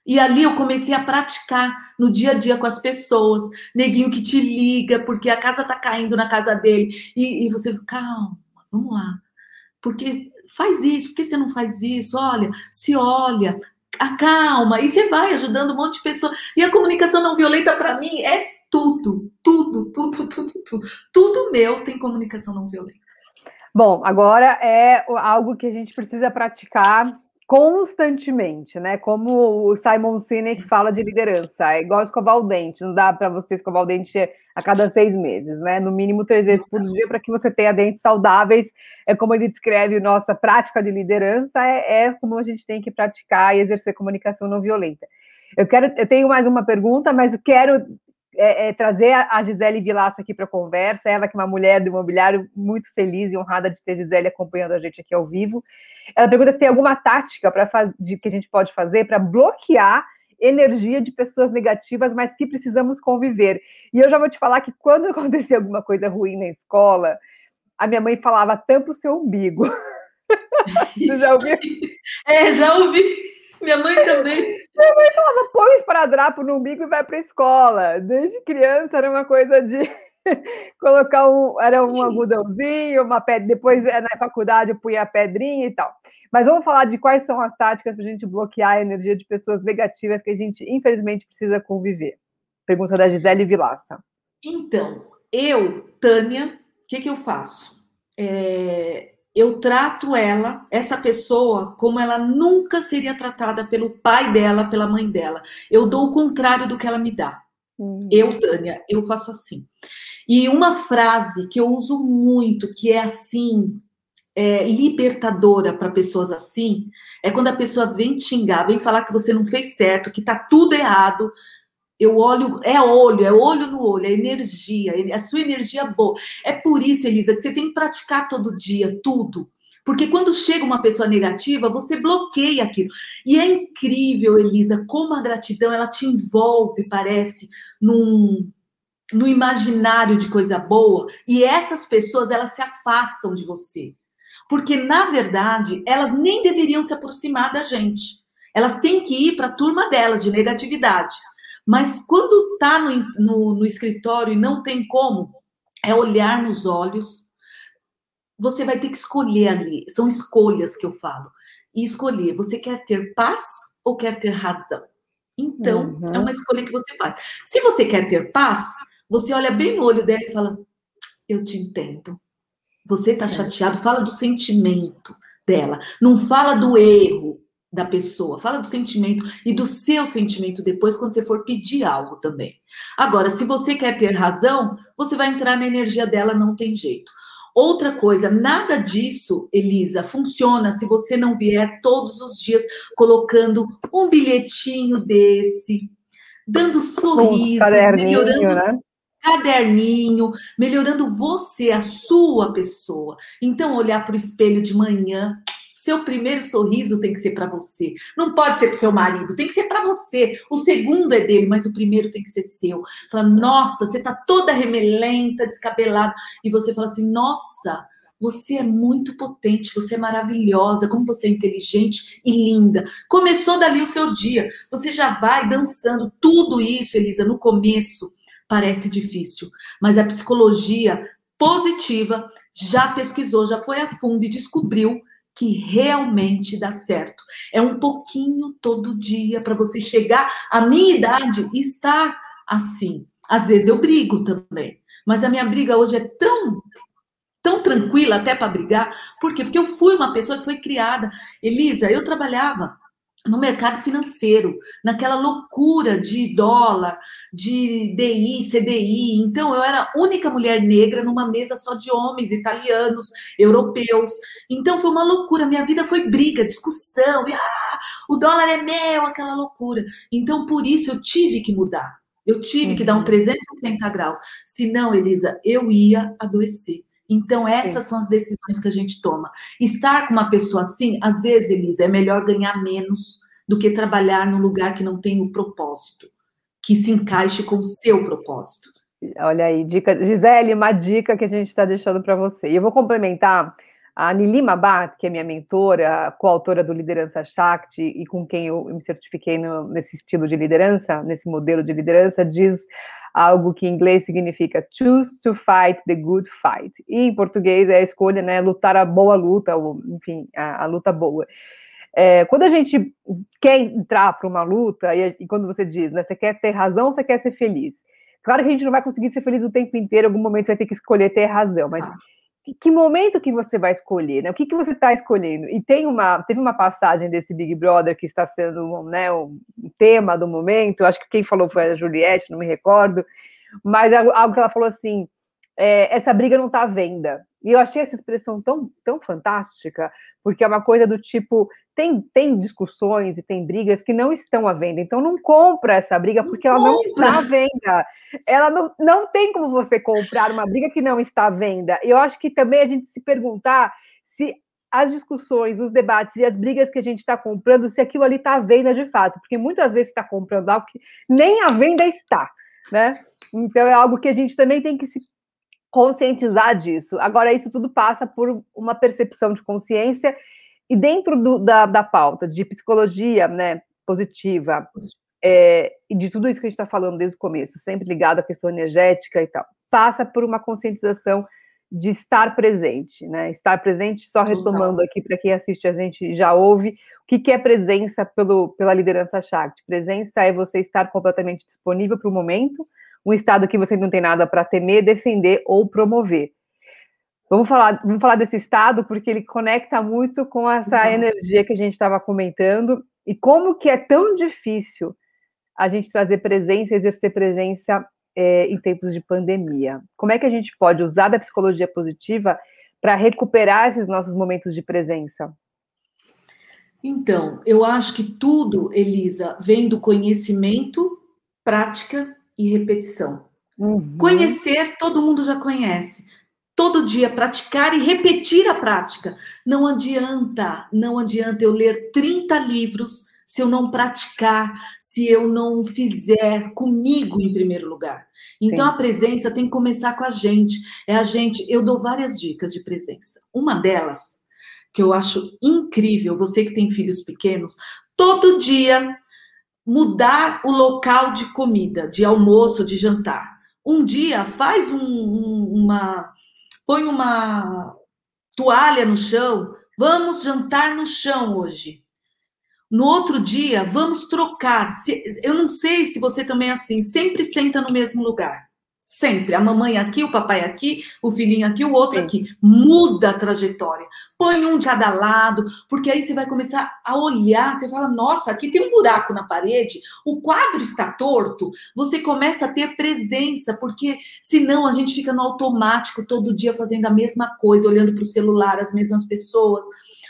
E ali eu comecei a praticar no dia a dia com as pessoas. Neguinho que te liga porque a casa tá caindo na casa dele. E, e você, calma, vamos lá. Porque faz isso, por que você não faz isso? Olha, se olha, acalma. E você vai ajudando um monte de pessoas. E a comunicação não violenta, para mim, é tudo, tudo, tudo, tudo, tudo. Tudo meu tem comunicação não violenta. Bom, agora é algo que a gente precisa praticar constantemente, né? Como o Simon Sinek fala de liderança, é igual escovar o dente, não dá para você escovar o dente a cada seis meses, né? No mínimo três vezes por dia para que você tenha dentes saudáveis. É como ele descreve nossa prática de liderança, é, é como a gente tem que praticar e exercer comunicação não violenta. Eu quero, eu tenho mais uma pergunta, mas eu quero é, é, trazer a Gisele Vilaça aqui para a conversa, ela que é uma mulher do imobiliário muito feliz e honrada de ter Gisele acompanhando a gente aqui ao vivo. Ela pergunta se tem alguma tática para que a gente pode fazer para bloquear energia de pessoas negativas, mas que precisamos conviver. E eu já vou te falar que quando acontecia alguma coisa ruim na escola, a minha mãe falava tampa o seu umbigo. Você já ouviu? É, já ouvi. Minha mãe também. Minha mãe falava, põe esparadrapo no umbigo e vai para a escola. Desde criança era uma coisa de colocar um, era um algodãozinho, uma pedra, depois eh, na faculdade eu punha a pedrinha e tal. Mas vamos falar de quais são as táticas para a gente bloquear a energia de pessoas negativas que a gente, infelizmente, precisa conviver. Pergunta da Gisele Vilaça. Então, eu, Tânia, o que, que eu faço? É, eu trato ela, essa pessoa, como ela nunca seria tratada pelo pai dela, pela mãe dela. Eu dou o contrário do que ela me dá. Hum. Eu, Tânia, eu faço assim. E uma frase que eu uso muito, que é assim, é, libertadora para pessoas assim, é quando a pessoa vem xingar, vem falar que você não fez certo, que tá tudo errado. Eu olho, é olho, é olho no olho, é energia, a sua energia boa. É por isso, Elisa, que você tem que praticar todo dia, tudo. Porque quando chega uma pessoa negativa, você bloqueia aquilo. E é incrível, Elisa, como a gratidão ela te envolve, parece, num, no imaginário de coisa boa, e essas pessoas elas se afastam de você. Porque na verdade, elas nem deveriam se aproximar da gente. Elas têm que ir para a turma delas de negatividade. Mas quando tá no, no, no escritório e não tem como, é olhar nos olhos. Você vai ter que escolher ali. São escolhas que eu falo. E escolher, você quer ter paz ou quer ter razão? Então, uhum. é uma escolha que você faz. Se você quer ter paz, você olha bem no olho dela e fala: Eu te entendo. Você está é. chateado, fala do sentimento dela. Não fala do erro da pessoa, fala do sentimento e do seu sentimento depois quando você for pedir algo também. Agora, se você quer ter razão, você vai entrar na energia dela, não tem jeito. Outra coisa, nada disso, Elisa, funciona se você não vier todos os dias colocando um bilhetinho desse, dando sorrisos, um melhorando, né? caderninho, melhorando você, a sua pessoa. Então, olhar para o espelho de manhã, seu primeiro sorriso tem que ser para você. Não pode ser para seu marido, tem que ser para você. O segundo é dele, mas o primeiro tem que ser seu. Fala, nossa, você tá toda remelenta, descabelada. E você fala assim, nossa, você é muito potente, você é maravilhosa, como você é inteligente e linda. Começou dali o seu dia. Você já vai dançando tudo isso, Elisa, no começo parece difícil, mas a psicologia positiva já pesquisou, já foi a fundo e descobriu que realmente dá certo. É um pouquinho todo dia para você chegar à minha idade e estar assim. Às vezes eu brigo também, mas a minha briga hoje é tão tão tranquila até para brigar. Por quê? Porque eu fui uma pessoa que foi criada. Elisa, eu trabalhava no mercado financeiro, naquela loucura de dólar, de DI, CDI. Então, eu era a única mulher negra numa mesa só de homens italianos, europeus. Então, foi uma loucura. Minha vida foi briga, discussão. E, ah, o dólar é meu, aquela loucura. Então, por isso, eu tive que mudar. Eu tive uhum. que dar um 360 uhum. graus. Senão, Elisa, eu ia adoecer. Então, essas Sim. são as decisões que a gente toma. Estar com uma pessoa assim, às vezes, Elisa, é melhor ganhar menos do que trabalhar num lugar que não tem o propósito, que se encaixe com o seu propósito. Olha aí, dica, Gisele, uma dica que a gente está deixando para você. E eu vou complementar a Nilima Bhatt, que é minha mentora, coautora do Liderança Shakti e com quem eu me certifiquei no, nesse estilo de liderança, nesse modelo de liderança, diz algo que em inglês significa choose to fight the good fight. E em português é a escolha, né, lutar a boa luta, ou, enfim, a, a luta boa. É, quando a gente quer entrar para uma luta, e, e, quando você diz, né, você quer ter razão, você quer ser feliz. Claro que a gente não vai conseguir ser feliz o tempo inteiro, em algum momento você vai ter que escolher ter razão, mas que momento que você vai escolher, né? O que, que você está escolhendo? E tem uma, teve uma passagem desse Big Brother que está sendo né, um tema do momento, acho que quem falou foi a Juliette, não me recordo, mas algo que ela falou assim, é, essa briga não está à venda. E eu achei essa expressão tão, tão fantástica, porque é uma coisa do tipo, tem, tem discussões e tem brigas que não estão à venda. Então não compra essa briga porque ela não está à venda. Ela não, não tem como você comprar uma briga que não está à venda. Eu acho que também a gente se perguntar se as discussões, os debates e as brigas que a gente está comprando, se aquilo ali está à venda de fato, porque muitas vezes está comprando algo que nem à venda está, né? Então é algo que a gente também tem que se conscientizar disso. Agora, isso tudo passa por uma percepção de consciência e dentro do, da, da pauta de psicologia né, positiva, é, e de tudo isso que a gente está falando desde o começo, sempre ligado à questão energética e tal, passa por uma conscientização de estar presente, né? Estar presente, só retomando aqui para quem assiste a gente já ouve, o que, que é presença pelo, pela liderança Shakti? Presença é você estar completamente disponível para o momento, um estado que você não tem nada para temer, defender ou promover. Vamos falar, vamos falar desse estado porque ele conecta muito com essa uhum. energia que a gente estava comentando e como que é tão difícil a gente trazer presença, exercer presença é, em tempos de pandemia. Como é que a gente pode usar da psicologia positiva para recuperar esses nossos momentos de presença? Então, eu acho que tudo, Elisa, vem do conhecimento, prática e repetição. Uhum. Conhecer, todo mundo já conhece todo dia praticar e repetir a prática. Não adianta, não adianta eu ler 30 livros se eu não praticar, se eu não fizer comigo em primeiro lugar. Então Sim. a presença tem que começar com a gente. É a gente, eu dou várias dicas de presença. Uma delas, que eu acho incrível, você que tem filhos pequenos, todo dia mudar o local de comida, de almoço, de jantar. Um dia faz um, um, uma põe uma toalha no chão, vamos jantar no chão hoje. No outro dia, vamos trocar. Eu não sei se você também é assim, sempre senta no mesmo lugar. Sempre. A mamãe aqui, o papai aqui, o filhinho aqui, o outro Sim. aqui. Muda a trajetória. Põe um de cada lado, porque aí você vai começar a olhar. Você fala, nossa, aqui tem um buraco na parede, o quadro está torto. Você começa a ter presença, porque senão a gente fica no automático todo dia fazendo a mesma coisa, olhando para o celular, as mesmas pessoas.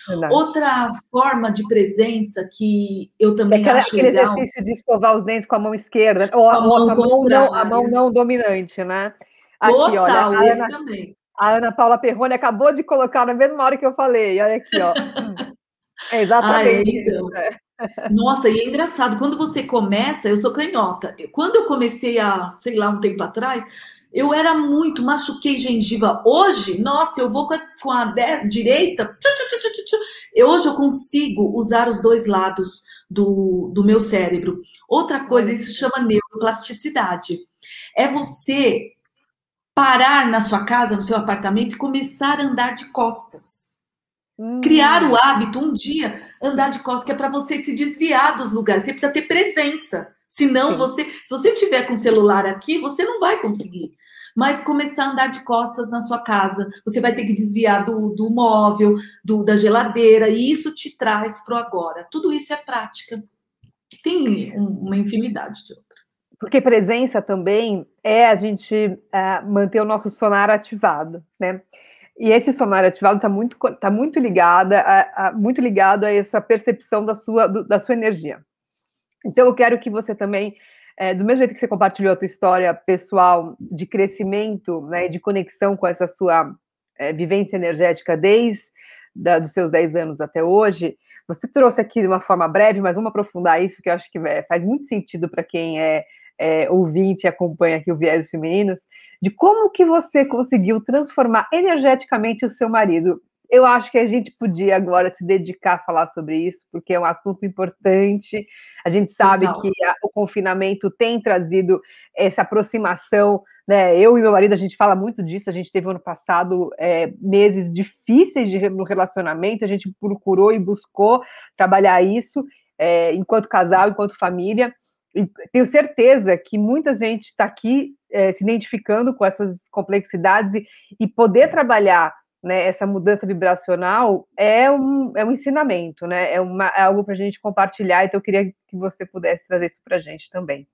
Verdade. Outra forma de presença que eu também é acho aquele legal... exercício de escovar os dentes com a mão esquerda, ou a, a, mão, a mão, não, a mão não dominante, né? Aqui, Total, olha, a Ana, também. A Ana Paula Perrone acabou de colocar na mesma hora que eu falei. Olha aqui, ó. É exatamente ah, é, então. isso. Nossa, e é engraçado, quando você começa, eu sou canhota. Quando eu comecei a, sei lá, um tempo atrás, eu era muito, machuquei gengiva. Hoje, nossa, eu vou com a, com a direita. hoje eu consigo usar os dois lados do, do meu cérebro. Outra coisa, isso chama neuroplasticidade. É você parar na sua casa, no seu apartamento e começar a andar de costas. Hum. Criar o hábito, um dia, andar de costas, que é para você se desviar dos lugares. Você precisa ter presença. Senão, você, se você tiver com o celular aqui, você não vai conseguir. Mas começar a andar de costas na sua casa, você vai ter que desviar do, do móvel, do, da geladeira, e isso te traz para o agora. Tudo isso é prática. Tem uma infinidade de outras. Porque presença também é a gente uh, manter o nosso sonar ativado, né? E esse sonar ativado está muito, tá muito, ligada a, a, muito ligado a essa percepção da sua, do, da sua energia. Então, eu quero que você também, é, do mesmo jeito que você compartilhou a tua história pessoal de crescimento, né, de conexão com essa sua é, vivência energética desde da, dos seus 10 anos até hoje, você trouxe aqui de uma forma breve, mas vamos aprofundar isso, que eu acho que é, faz muito sentido para quem é, é, ouvinte e acompanha aqui o Viés Femininos, de como que você conseguiu transformar energeticamente o seu marido eu acho que a gente podia agora se dedicar a falar sobre isso, porque é um assunto importante. A gente sabe Total. que a, o confinamento tem trazido essa aproximação. Né? Eu e meu marido, a gente fala muito disso. A gente teve ano passado é, meses difíceis de, no relacionamento, a gente procurou e buscou trabalhar isso é, enquanto casal, enquanto família. E tenho certeza que muita gente está aqui é, se identificando com essas complexidades e, e poder trabalhar né, essa mudança vibracional é um, é um ensinamento, né? É, uma, é algo para a gente compartilhar, então eu queria que você pudesse trazer isso para a gente também.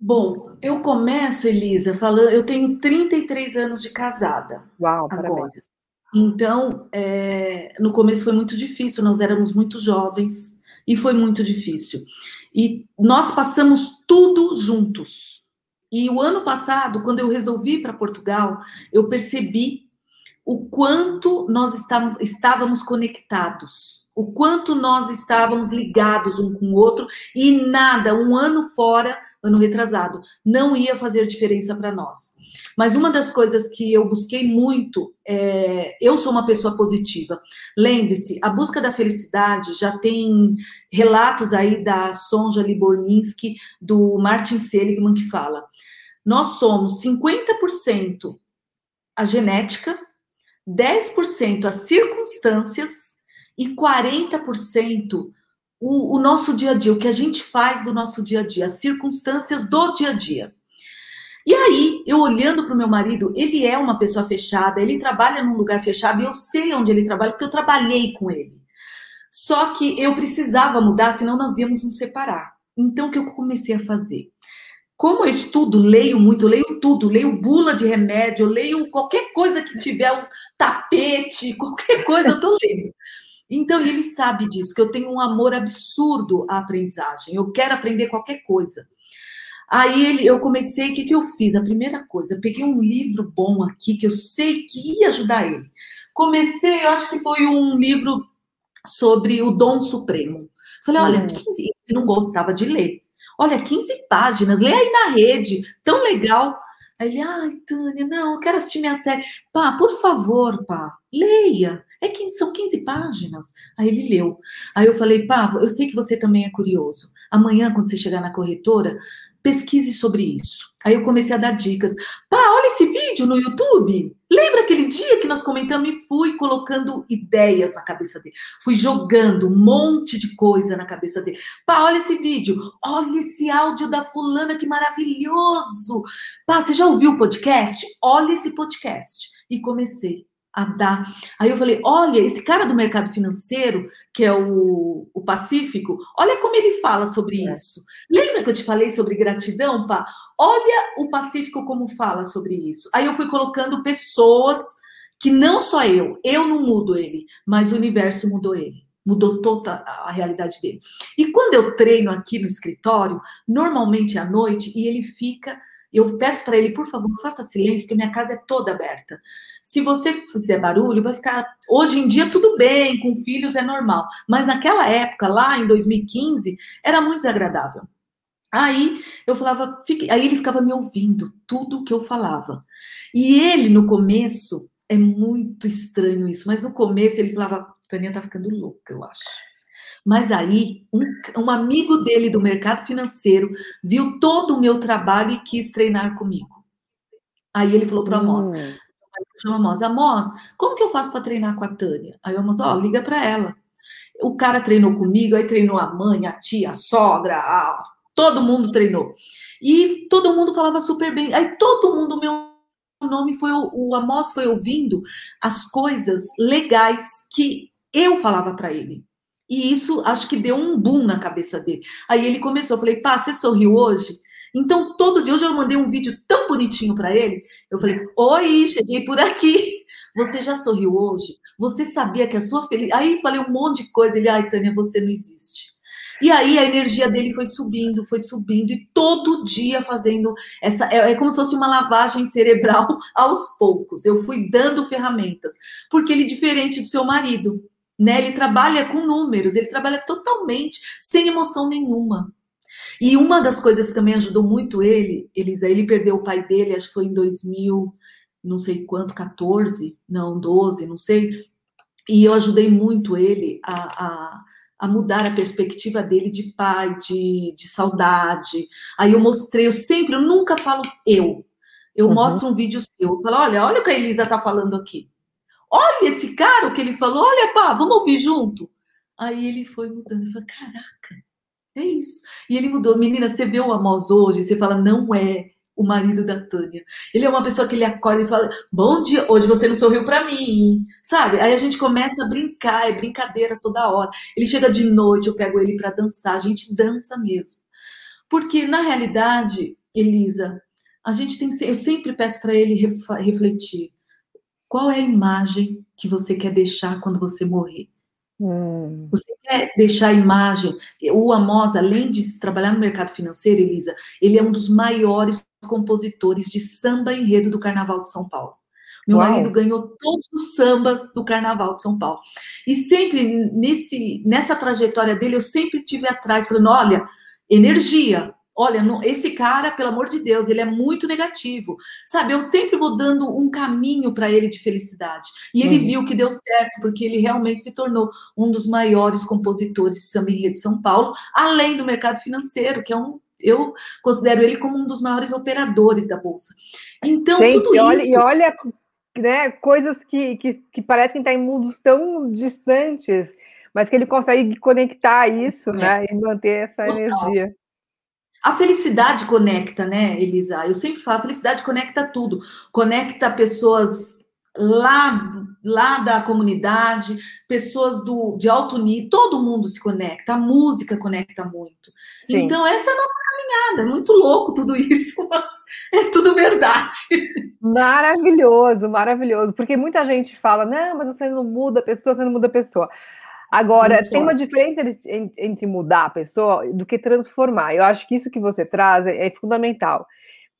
Bom, eu começo, Elisa, falando. Eu tenho 33 anos de casada. Uau, agora. parabéns. Então, é, no começo foi muito difícil, nós éramos muito jovens e foi muito difícil. E nós passamos tudo juntos. E o ano passado, quando eu resolvi ir para Portugal, eu percebi o quanto nós estávamos conectados, o quanto nós estávamos ligados um com o outro e nada, um ano fora, ano retrasado, não ia fazer diferença para nós. Mas uma das coisas que eu busquei muito, é, eu sou uma pessoa positiva. Lembre-se, a busca da felicidade já tem relatos aí da Sonja Liborninski, do Martin Seligman, que fala: nós somos 50% a genética, 10% as circunstâncias e 40% o, o nosso dia a dia, o que a gente faz do nosso dia a dia, as circunstâncias do dia a dia. E aí, eu olhando para o meu marido, ele é uma pessoa fechada, ele trabalha num lugar fechado e eu sei onde ele trabalha, porque eu trabalhei com ele. Só que eu precisava mudar, senão nós íamos nos separar. Então, o que eu comecei a fazer? Como eu estudo, leio muito, leio tudo, leio bula de remédio, leio qualquer coisa que tiver um tapete, qualquer coisa eu tô lendo. Então, ele sabe disso, que eu tenho um amor absurdo à aprendizagem. Eu quero aprender qualquer coisa. Aí ele, eu comecei, o que, que eu fiz? A primeira coisa, peguei um livro bom aqui, que eu sei que ia ajudar ele. Comecei, eu acho que foi um livro sobre o dom supremo. Falei, olha, 15, hum. ele não gostava de ler. Olha, 15 páginas, lê aí na rede, tão legal. Aí ele, ai, Tânia, não, eu quero assistir minha série. Pá, por favor, pá, leia. É são 15 páginas. Aí ele leu. Aí eu falei, pá, eu sei que você também é curioso. Amanhã, quando você chegar na corretora, pesquise sobre isso. Aí eu comecei a dar dicas. Pá, olha esse vídeo no YouTube. Lembra aquele dia que nós comentamos e fui colocando ideias na cabeça dele. Fui jogando um monte de coisa na cabeça dele. Pá, olha esse vídeo. Olha esse áudio da fulana, que maravilhoso. Pá, você já ouviu o podcast? Olha esse podcast. E comecei a dar. Aí eu falei: olha, esse cara do mercado financeiro, que é o, o Pacífico, olha como ele fala sobre é. isso. Lembra que eu te falei sobre gratidão, pá? Olha o Pacífico como fala sobre isso. Aí eu fui colocando pessoas que não só eu, eu não mudo ele, mas o universo mudou ele. Mudou toda a realidade dele. E quando eu treino aqui no escritório, normalmente à noite, e ele fica eu peço para ele, por favor, faça silêncio, porque minha casa é toda aberta. Se você fizer barulho, vai ficar. Hoje em dia, tudo bem, com filhos é normal. Mas naquela época, lá em 2015, era muito desagradável. Aí eu falava, fique... aí ele ficava me ouvindo tudo que eu falava. E ele, no começo, é muito estranho isso, mas no começo ele falava, Tânia tá ficando louca, eu acho. Mas aí, um, um amigo dele do mercado financeiro viu todo o meu trabalho e quis treinar comigo. Aí ele falou para a Amos, hum. chama Amos, Amos, como que eu faço para treinar com a Tânia? Aí o Amos, ó, oh, liga para ela. O cara treinou comigo, aí treinou a mãe, a tia, a sogra, a... todo mundo treinou. E todo mundo falava super bem. Aí todo mundo, meu nome foi, o Amos foi ouvindo as coisas legais que eu falava para ele. E isso acho que deu um boom na cabeça dele. Aí ele começou, eu falei, pá, você sorriu hoje? Então, todo dia, hoje eu mandei um vídeo tão bonitinho para ele. Eu falei, oi, cheguei por aqui. Você já sorriu hoje? Você sabia que a sua felicidade. Aí falei um monte de coisa. Ele, ai, Tânia, você não existe. E aí a energia dele foi subindo, foi subindo, e todo dia fazendo essa. É, é, como se fosse uma lavagem cerebral aos poucos. Eu fui dando ferramentas. Porque ele, diferente do seu marido, né? Ele trabalha com números, ele trabalha totalmente sem emoção nenhuma. E uma das coisas que também ajudou muito ele, Elisa, ele perdeu o pai dele, acho que foi em 2000, não sei quanto, 14, não, 12, não sei. E eu ajudei muito ele a, a, a mudar a perspectiva dele de pai, de, de saudade. Aí eu mostrei, eu sempre, eu nunca falo eu. Eu uhum. mostro um vídeo seu, eu falo, olha, olha o que a Elisa tá falando aqui. Olha esse cara, o que ele falou, olha, pá, vamos ouvir junto. Aí ele foi mudando, eu falei, caraca, é isso. E ele mudou. Menina, você vê o Amos hoje, você fala, não é o marido da Tânia. Ele é uma pessoa que ele acorda e fala: Bom dia, hoje você não sorriu para mim, sabe? Aí a gente começa a brincar, é brincadeira toda hora. Ele chega de noite, eu pego ele para dançar, a gente dança mesmo. Porque, na realidade, Elisa, a gente tem. Eu sempre peço para ele refletir. Qual é a imagem que você quer deixar quando você morrer? Hum. Você quer deixar a imagem? O Amos, além de trabalhar no mercado financeiro, Elisa, ele é um dos maiores compositores de samba enredo do Carnaval de São Paulo. Meu Uau. marido ganhou todos os sambas do Carnaval de São Paulo. E sempre nesse, nessa trajetória dele, eu sempre tive atrás, falando: olha, energia, olha, esse cara, pelo amor de Deus, ele é muito negativo. Sabe, eu sempre vou dando um caminho para ele de felicidade. E ele uhum. viu que deu certo, porque ele realmente se tornou um dos maiores compositores de samba enredo de São Paulo, além do mercado financeiro, que é um eu considero ele como um dos maiores operadores da bolsa. Então, Gente, tudo olha, isso. E olha, né, coisas que, que, que parecem estar em mundos tão distantes, mas que ele consegue conectar isso, é. né, e manter essa Total. energia. A felicidade conecta, né, Elisa? Eu sempre falo, a felicidade conecta tudo. Conecta pessoas lá, lá da comunidade, pessoas do, de alto nível, todo mundo se conecta, a música conecta muito. Sim. Então, essa é a nossa caminhada. É muito louco tudo isso, mas é tudo verdade. Maravilhoso, maravilhoso. Porque muita gente fala, não, mas você não muda a pessoa, você não muda a pessoa. Agora, tem uma diferença entre mudar a pessoa do que transformar. Eu acho que isso que você traz é, é fundamental,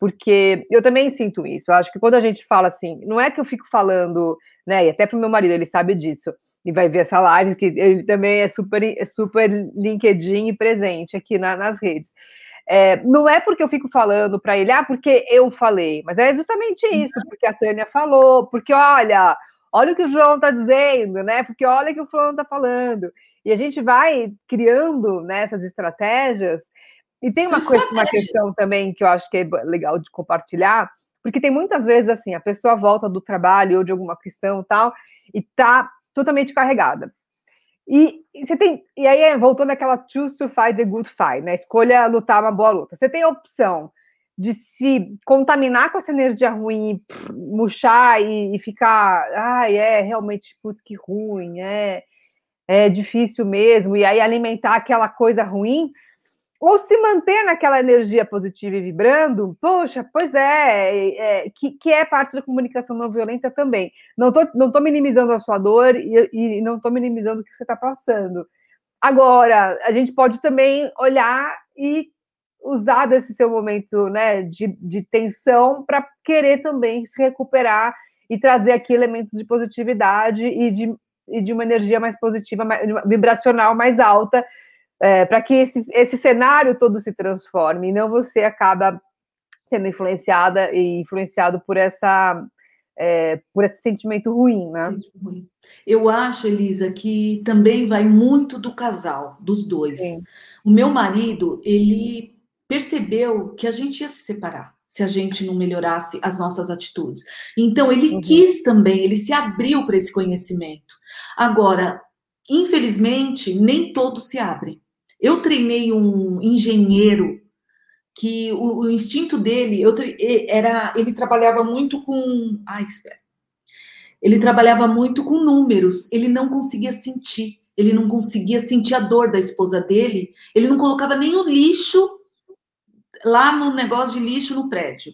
porque eu também sinto isso. Eu acho que quando a gente fala assim, não é que eu fico falando, né? E até para o meu marido, ele sabe disso, e vai ver essa live, que ele também é super, é super LinkedIn e presente aqui na, nas redes. É, não é porque eu fico falando para ele, ah, porque eu falei, mas é justamente isso, porque a Tânia falou, porque olha, olha o que o João está dizendo, né? Porque olha o que o fulano está falando. E a gente vai criando né, estratégias. E tem uma, coisa, uma questão também que eu acho que é legal de compartilhar, porque tem muitas vezes assim, a pessoa volta do trabalho ou de alguma questão tal, e tá totalmente carregada. E, e você tem, e aí voltando àquela choose to fight the good fight, né? Escolha lutar uma boa luta. Você tem a opção de se contaminar com essa energia ruim, murchar e, e ficar, ai, é realmente, putz, que ruim, é, é difícil mesmo, e aí alimentar aquela coisa ruim, ou se manter naquela energia positiva e vibrando, poxa, pois é, é que, que, é parte da comunicação não violenta também. Não estou não tô minimizando a sua dor e, e não estou minimizando o que você está passando. Agora, a gente pode também olhar e usar desse seu momento né, de, de tensão para querer também se recuperar e trazer aqui elementos de positividade e de, e de uma energia mais positiva, mais, vibracional mais alta, é, para que esse, esse cenário todo se transforme e não você acaba sendo influenciada e influenciado por essa é, por esse sentimento ruim, né? Eu acho, Elisa, que também vai muito do casal, dos dois. Sim. O meu marido, ele percebeu que a gente ia se separar se a gente não melhorasse as nossas atitudes. Então, ele uhum. quis também, ele se abriu para esse conhecimento. Agora, infelizmente, nem todos se abrem. Eu treinei um engenheiro que o, o instinto dele eu, era. Ele trabalhava muito com. Ai, espera. Ele trabalhava muito com números, ele não conseguia sentir. Ele não conseguia sentir a dor da esposa dele, ele não colocava nem o lixo lá no negócio de lixo no prédio.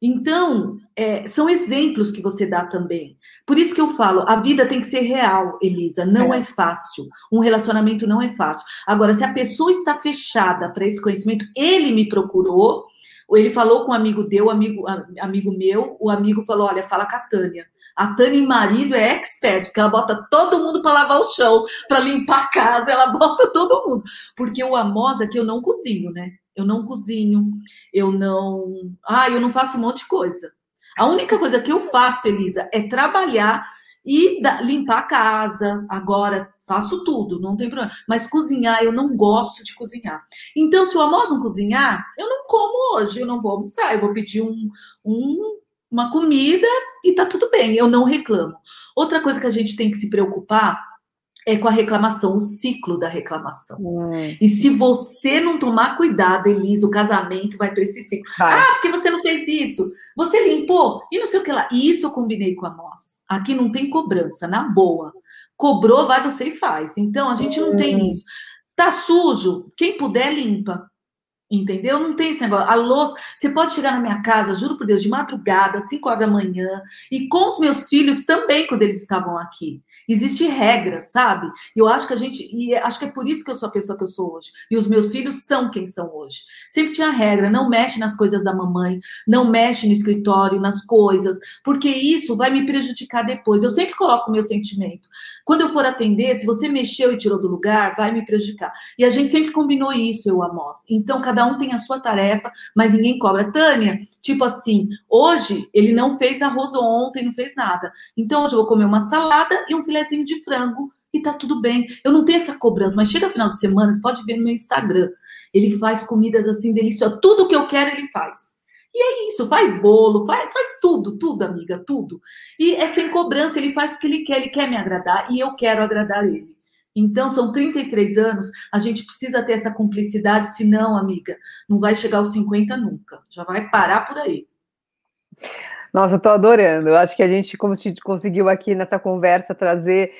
Então, é, são exemplos que você dá também. Por isso que eu falo, a vida tem que ser real, Elisa. Não é, é fácil. Um relacionamento não é fácil. Agora, se a pessoa está fechada para esse conhecimento, ele me procurou, ou ele falou com um amigo deu, amigo, amigo meu, o amigo falou: olha, fala com a Tânia. A Tânia, marido, é expert, porque ela bota todo mundo para lavar o chão, para limpar a casa, ela bota todo mundo. Porque o Amos aqui eu não cozinho, né? Eu não cozinho, eu não. Ah, eu não faço um monte de coisa. A única coisa que eu faço, Elisa, é trabalhar e limpar a casa. Agora faço tudo, não tem problema. Mas cozinhar, eu não gosto de cozinhar. Então, se o Amos não cozinhar, eu não como hoje, eu não vou almoçar, eu vou pedir um, um, uma comida e tá tudo bem, eu não reclamo. Outra coisa que a gente tem que se preocupar é com a reclamação, o ciclo da reclamação. Hum. E se você não tomar cuidado, Elisa, o casamento vai para esse ciclo. Vai. Ah, porque você não fez isso? Você limpou? E não sei o que lá. E isso eu combinei com a nós. Aqui não tem cobrança, na boa. Cobrou, vai você e faz. Então, a gente não hum. tem isso. Tá sujo? Quem puder, limpa. Entendeu? Não tem esse negócio. A louça, você pode chegar na minha casa, juro por Deus, de madrugada, 5 horas da manhã, e com os meus filhos também, quando eles estavam aqui. Existe regra, sabe? E eu acho que a gente, e acho que é por isso que eu sou a pessoa que eu sou hoje. E os meus filhos são quem são hoje. Sempre tinha regra, não mexe nas coisas da mamãe, não mexe no escritório, nas coisas, porque isso vai me prejudicar depois. Eu sempre coloco o meu sentimento. Quando eu for atender, se você mexeu e tirou do lugar, vai me prejudicar. E a gente sempre combinou isso, eu, Amos. Então, cada um tem a sua tarefa, mas ninguém cobra. Tânia, tipo assim, hoje ele não fez arroz ontem, não fez nada. Então, hoje eu vou comer uma salada e um filé filézinho de frango e tá tudo bem. Eu não tenho essa cobrança, mas chega final de semana, você pode ver no meu Instagram. Ele faz comidas assim deliciosas. Tudo que eu quero, ele faz. E é isso, faz bolo, faz, faz tudo, tudo, amiga, tudo. E é sem cobrança, ele faz porque ele quer, ele quer me agradar e eu quero agradar ele. Então, são 33 anos, a gente precisa ter essa cumplicidade, senão, amiga, não vai chegar aos 50 nunca. Já vai parar por aí. Nossa, estou adorando. Eu acho que a gente, como a gente conseguiu aqui nessa conversa, trazer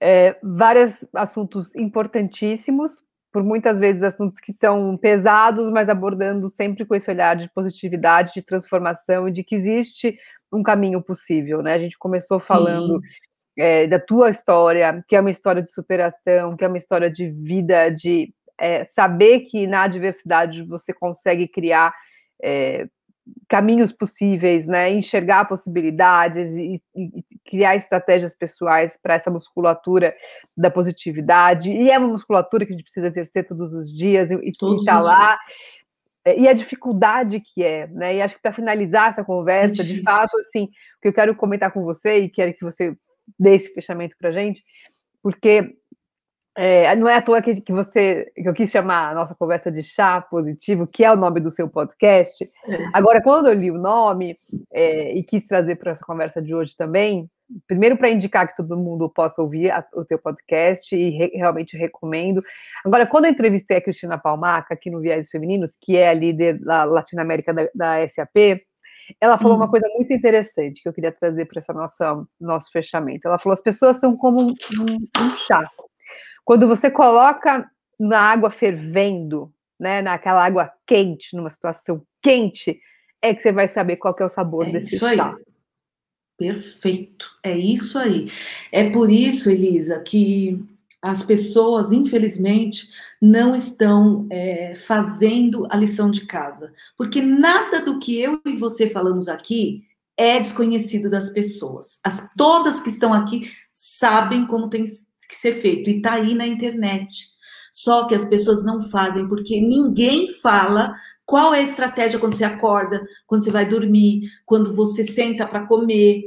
é, vários assuntos importantíssimos, por muitas vezes assuntos que são pesados, mas abordando sempre com esse olhar de positividade, de transformação e de que existe um caminho possível, né? A gente começou falando é, da tua história, que é uma história de superação, que é uma história de vida, de é, saber que na adversidade você consegue criar é, caminhos possíveis, né? Enxergar possibilidades e, e criar estratégias pessoais para essa musculatura da positividade. E é uma musculatura que a gente precisa exercer todos os dias e estar lá. Dias. É, e a dificuldade que é, né? E acho que para finalizar essa conversa, é de fato, assim, o que eu quero comentar com você e quero que você dê esse fechamento para a gente, porque é, não é à toa que, que você que eu quis chamar a nossa conversa de chá positivo, que é o nome do seu podcast. É. Agora, quando eu li o nome é, e quis trazer para essa conversa de hoje também, primeiro para indicar que todo mundo possa ouvir a, o teu podcast e re, realmente recomendo. Agora, quando eu entrevistei a Cristina Palmaca aqui no Viés Femininos, que é a líder da Latinoamérica da, da SAP, ela falou hum. uma coisa muito interessante que eu queria trazer para esse nosso fechamento. Ela falou: as pessoas são como um, um, um chá. Quando você coloca na água fervendo, né, naquela água quente, numa situação quente, é que você vai saber qual é o sabor é desse isso chá. Aí. Perfeito, é isso aí. É por isso, Elisa, que as pessoas, infelizmente, não estão é, fazendo a lição de casa. Porque nada do que eu e você falamos aqui é desconhecido das pessoas. As todas que estão aqui sabem como tem que ser feito e está aí na internet. Só que as pessoas não fazem porque ninguém fala qual é a estratégia quando você acorda, quando você vai dormir, quando você senta para comer.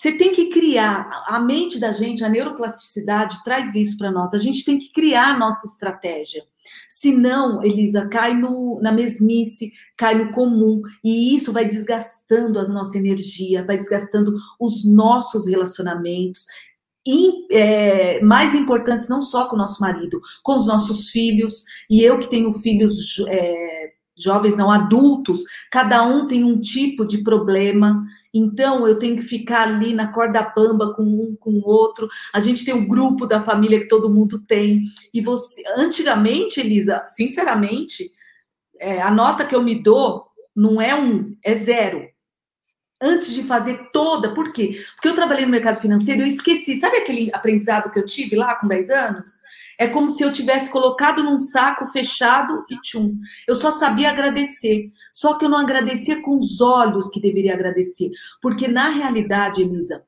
Você tem que criar. A mente da gente, a neuroplasticidade traz isso para nós. A gente tem que criar a nossa estratégia. Senão, Elisa, cai no, na mesmice, cai no comum. E isso vai desgastando a nossa energia, vai desgastando os nossos relacionamentos é, mais importantes, não só com o nosso marido, com os nossos filhos, e eu que tenho filhos é, jovens, não adultos, cada um tem um tipo de problema. Então eu tenho que ficar ali na corda bamba com um com o outro. A gente tem o um grupo da família que todo mundo tem. E você, antigamente, Elisa, sinceramente, é, a nota que eu me dou não é um, é zero antes de fazer toda. Por quê? Porque eu trabalhei no mercado financeiro eu esqueci. Sabe aquele aprendizado que eu tive lá com 10 anos? É como se eu tivesse colocado num saco fechado e tchum. Eu só sabia agradecer. Só que eu não agradecia com os olhos que deveria agradecer. Porque, na realidade, Elisa,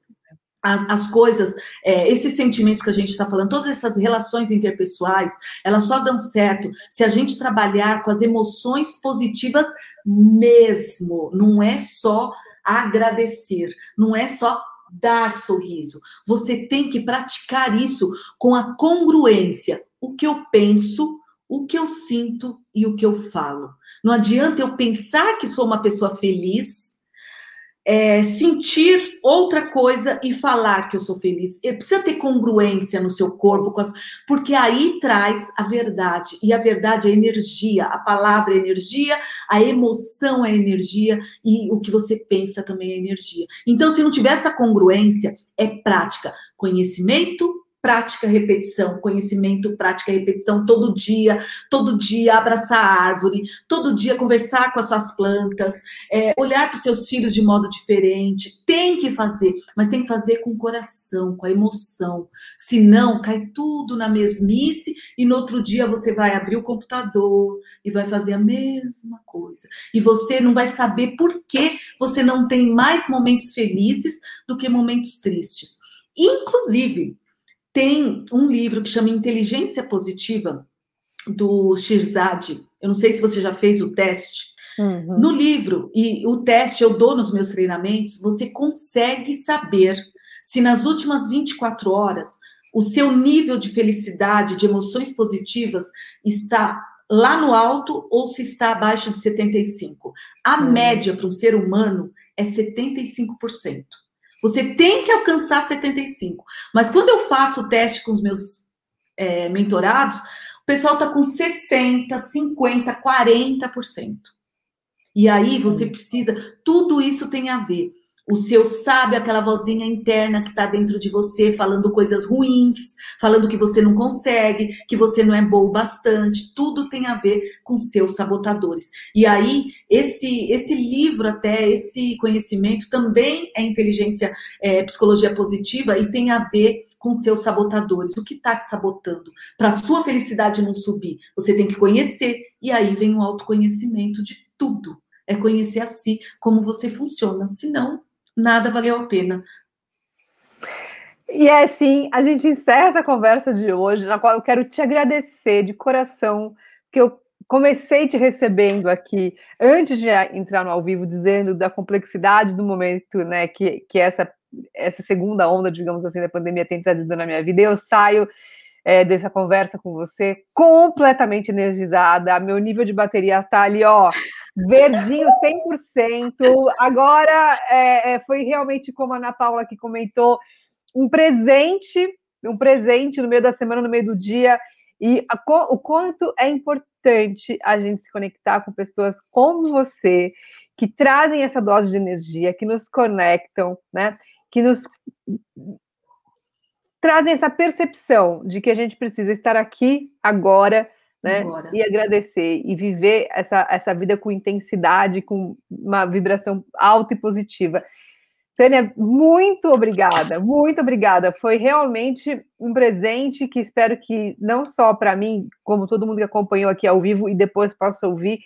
as, as, coisas, é, esses sentimentos que a gente está falando, todas essas relações interpessoais, elas só dão certo se a gente trabalhar com as emoções positivas mesmo. Não é só agradecer, não é só dar sorriso. Você tem que praticar isso com a congruência. O que eu penso, o que eu sinto e o que eu falo. Não adianta eu pensar que sou uma pessoa feliz é, sentir outra coisa e falar que eu sou feliz. E precisa ter congruência no seu corpo, as, porque aí traz a verdade. E a verdade é energia, a palavra é energia, a emoção é energia e o que você pensa também é energia. Então, se não tiver essa congruência, é prática. Conhecimento, prática, repetição, conhecimento, prática, repetição, todo dia, todo dia abraçar a árvore, todo dia conversar com as suas plantas, é, olhar para os seus filhos de modo diferente. Tem que fazer, mas tem que fazer com o coração, com a emoção. Senão, cai tudo na mesmice e no outro dia você vai abrir o computador e vai fazer a mesma coisa. E você não vai saber por que você não tem mais momentos felizes do que momentos tristes. Inclusive, tem um livro que chama Inteligência Positiva, do Shirzad. Eu não sei se você já fez o teste. Uhum. No livro, e o teste eu dou nos meus treinamentos, você consegue saber se nas últimas 24 horas o seu nível de felicidade, de emoções positivas está lá no alto ou se está abaixo de 75. A uhum. média para um ser humano é 75%. Você tem que alcançar 75. Mas quando eu faço o teste com os meus é, mentorados, o pessoal está com 60, 50, 40%. E aí você precisa, tudo isso tem a ver o seu sabe, aquela vozinha interna que está dentro de você, falando coisas ruins, falando que você não consegue, que você não é bom o bastante, tudo tem a ver com seus sabotadores. E aí, esse, esse livro, até esse conhecimento, também é inteligência, é, psicologia positiva e tem a ver com seus sabotadores. O que está te sabotando? Para a sua felicidade não subir, você tem que conhecer. E aí vem o autoconhecimento de tudo. É conhecer a si, como você funciona. Senão, nada valeu a pena. E é assim, a gente encerra essa conversa de hoje, na qual eu quero te agradecer de coração, que eu comecei te recebendo aqui antes de entrar no ao vivo, dizendo da complexidade do momento, né, que, que essa, essa segunda onda, digamos assim, da pandemia tem trazido na minha vida. E eu saio é, dessa conversa com você completamente energizada, meu nível de bateria tá ali, ó, verdinho 100%. Agora é, é, foi realmente como a Ana Paula que comentou, um presente, um presente no meio da semana, no meio do dia, e a, o quanto é importante a gente se conectar com pessoas como você, que trazem essa dose de energia, que nos conectam, né? Que nos trazem essa percepção de que a gente precisa estar aqui agora né? E agradecer e viver essa, essa vida com intensidade, com uma vibração alta e positiva. Tânia, muito obrigada, muito obrigada. Foi realmente um presente que espero que não só para mim, como todo mundo que acompanhou aqui ao vivo e depois possa ouvir,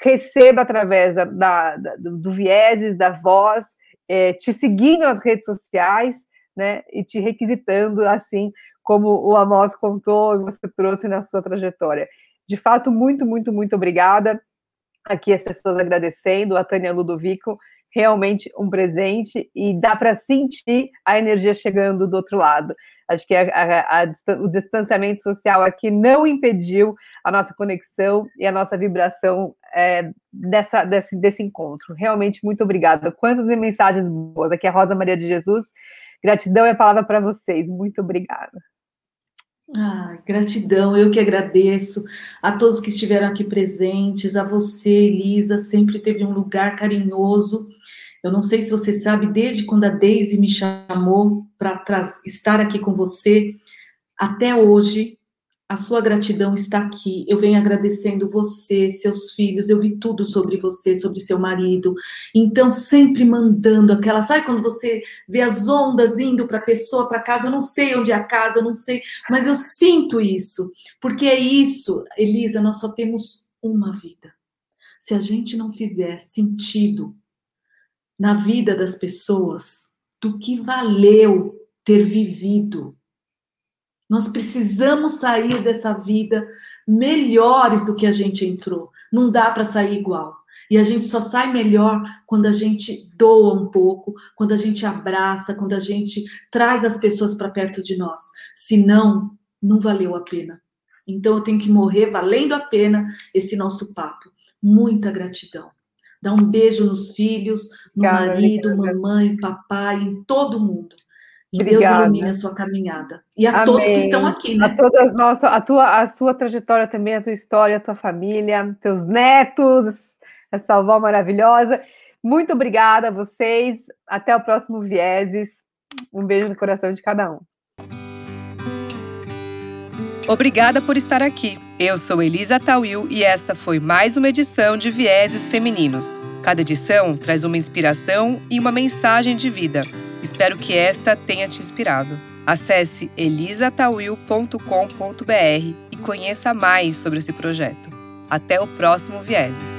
receba através da, da, da do vieses, da voz, é, te seguindo nas redes sociais, né? E te requisitando assim como o Amos contou e você trouxe na sua trajetória. De fato, muito, muito, muito obrigada. Aqui as pessoas agradecendo, a Tânia Ludovico, realmente um presente e dá para sentir a energia chegando do outro lado. Acho que a, a, a, o distanciamento social aqui não impediu a nossa conexão e a nossa vibração é, dessa, desse, desse encontro. Realmente, muito obrigada. Quantas mensagens boas. Aqui é a Rosa Maria de Jesus. Gratidão é a palavra para vocês. Muito obrigada. Ah, gratidão, eu que agradeço a todos que estiveram aqui presentes, a você, Elisa, sempre teve um lugar carinhoso. Eu não sei se você sabe, desde quando a Daisy me chamou para estar aqui com você, até hoje, a sua gratidão está aqui. Eu venho agradecendo você, seus filhos. Eu vi tudo sobre você, sobre seu marido. Então, sempre mandando aquela. Sabe quando você vê as ondas indo para a pessoa, para casa? Eu não sei onde é a casa, eu não sei, mas eu sinto isso. Porque é isso, Elisa, nós só temos uma vida. Se a gente não fizer sentido na vida das pessoas, do que valeu ter vivido nós precisamos sair dessa vida melhores do que a gente entrou. Não dá para sair igual. E a gente só sai melhor quando a gente doa um pouco, quando a gente abraça, quando a gente traz as pessoas para perto de nós. Senão, não valeu a pena. Então eu tenho que morrer valendo a pena esse nosso papo. Muita gratidão. Dá um beijo nos filhos, no marido, mamãe, papai, em todo mundo. Que Deus ilumine a sua caminhada. E a Amém. todos que estão aqui, né? A todas nossa, a tua, a sua trajetória também, a tua história, a tua família, teus netos, essa avó maravilhosa. Muito obrigada a vocês. Até o próximo Vieses. Um beijo no coração de cada um. Obrigada por estar aqui. Eu sou Elisa Tawil e essa foi mais uma edição de Vieses Femininos. Cada edição traz uma inspiração e uma mensagem de vida. Espero que esta tenha te inspirado. Acesse elisatawil.com.br e conheça mais sobre esse projeto. Até o próximo Vieses.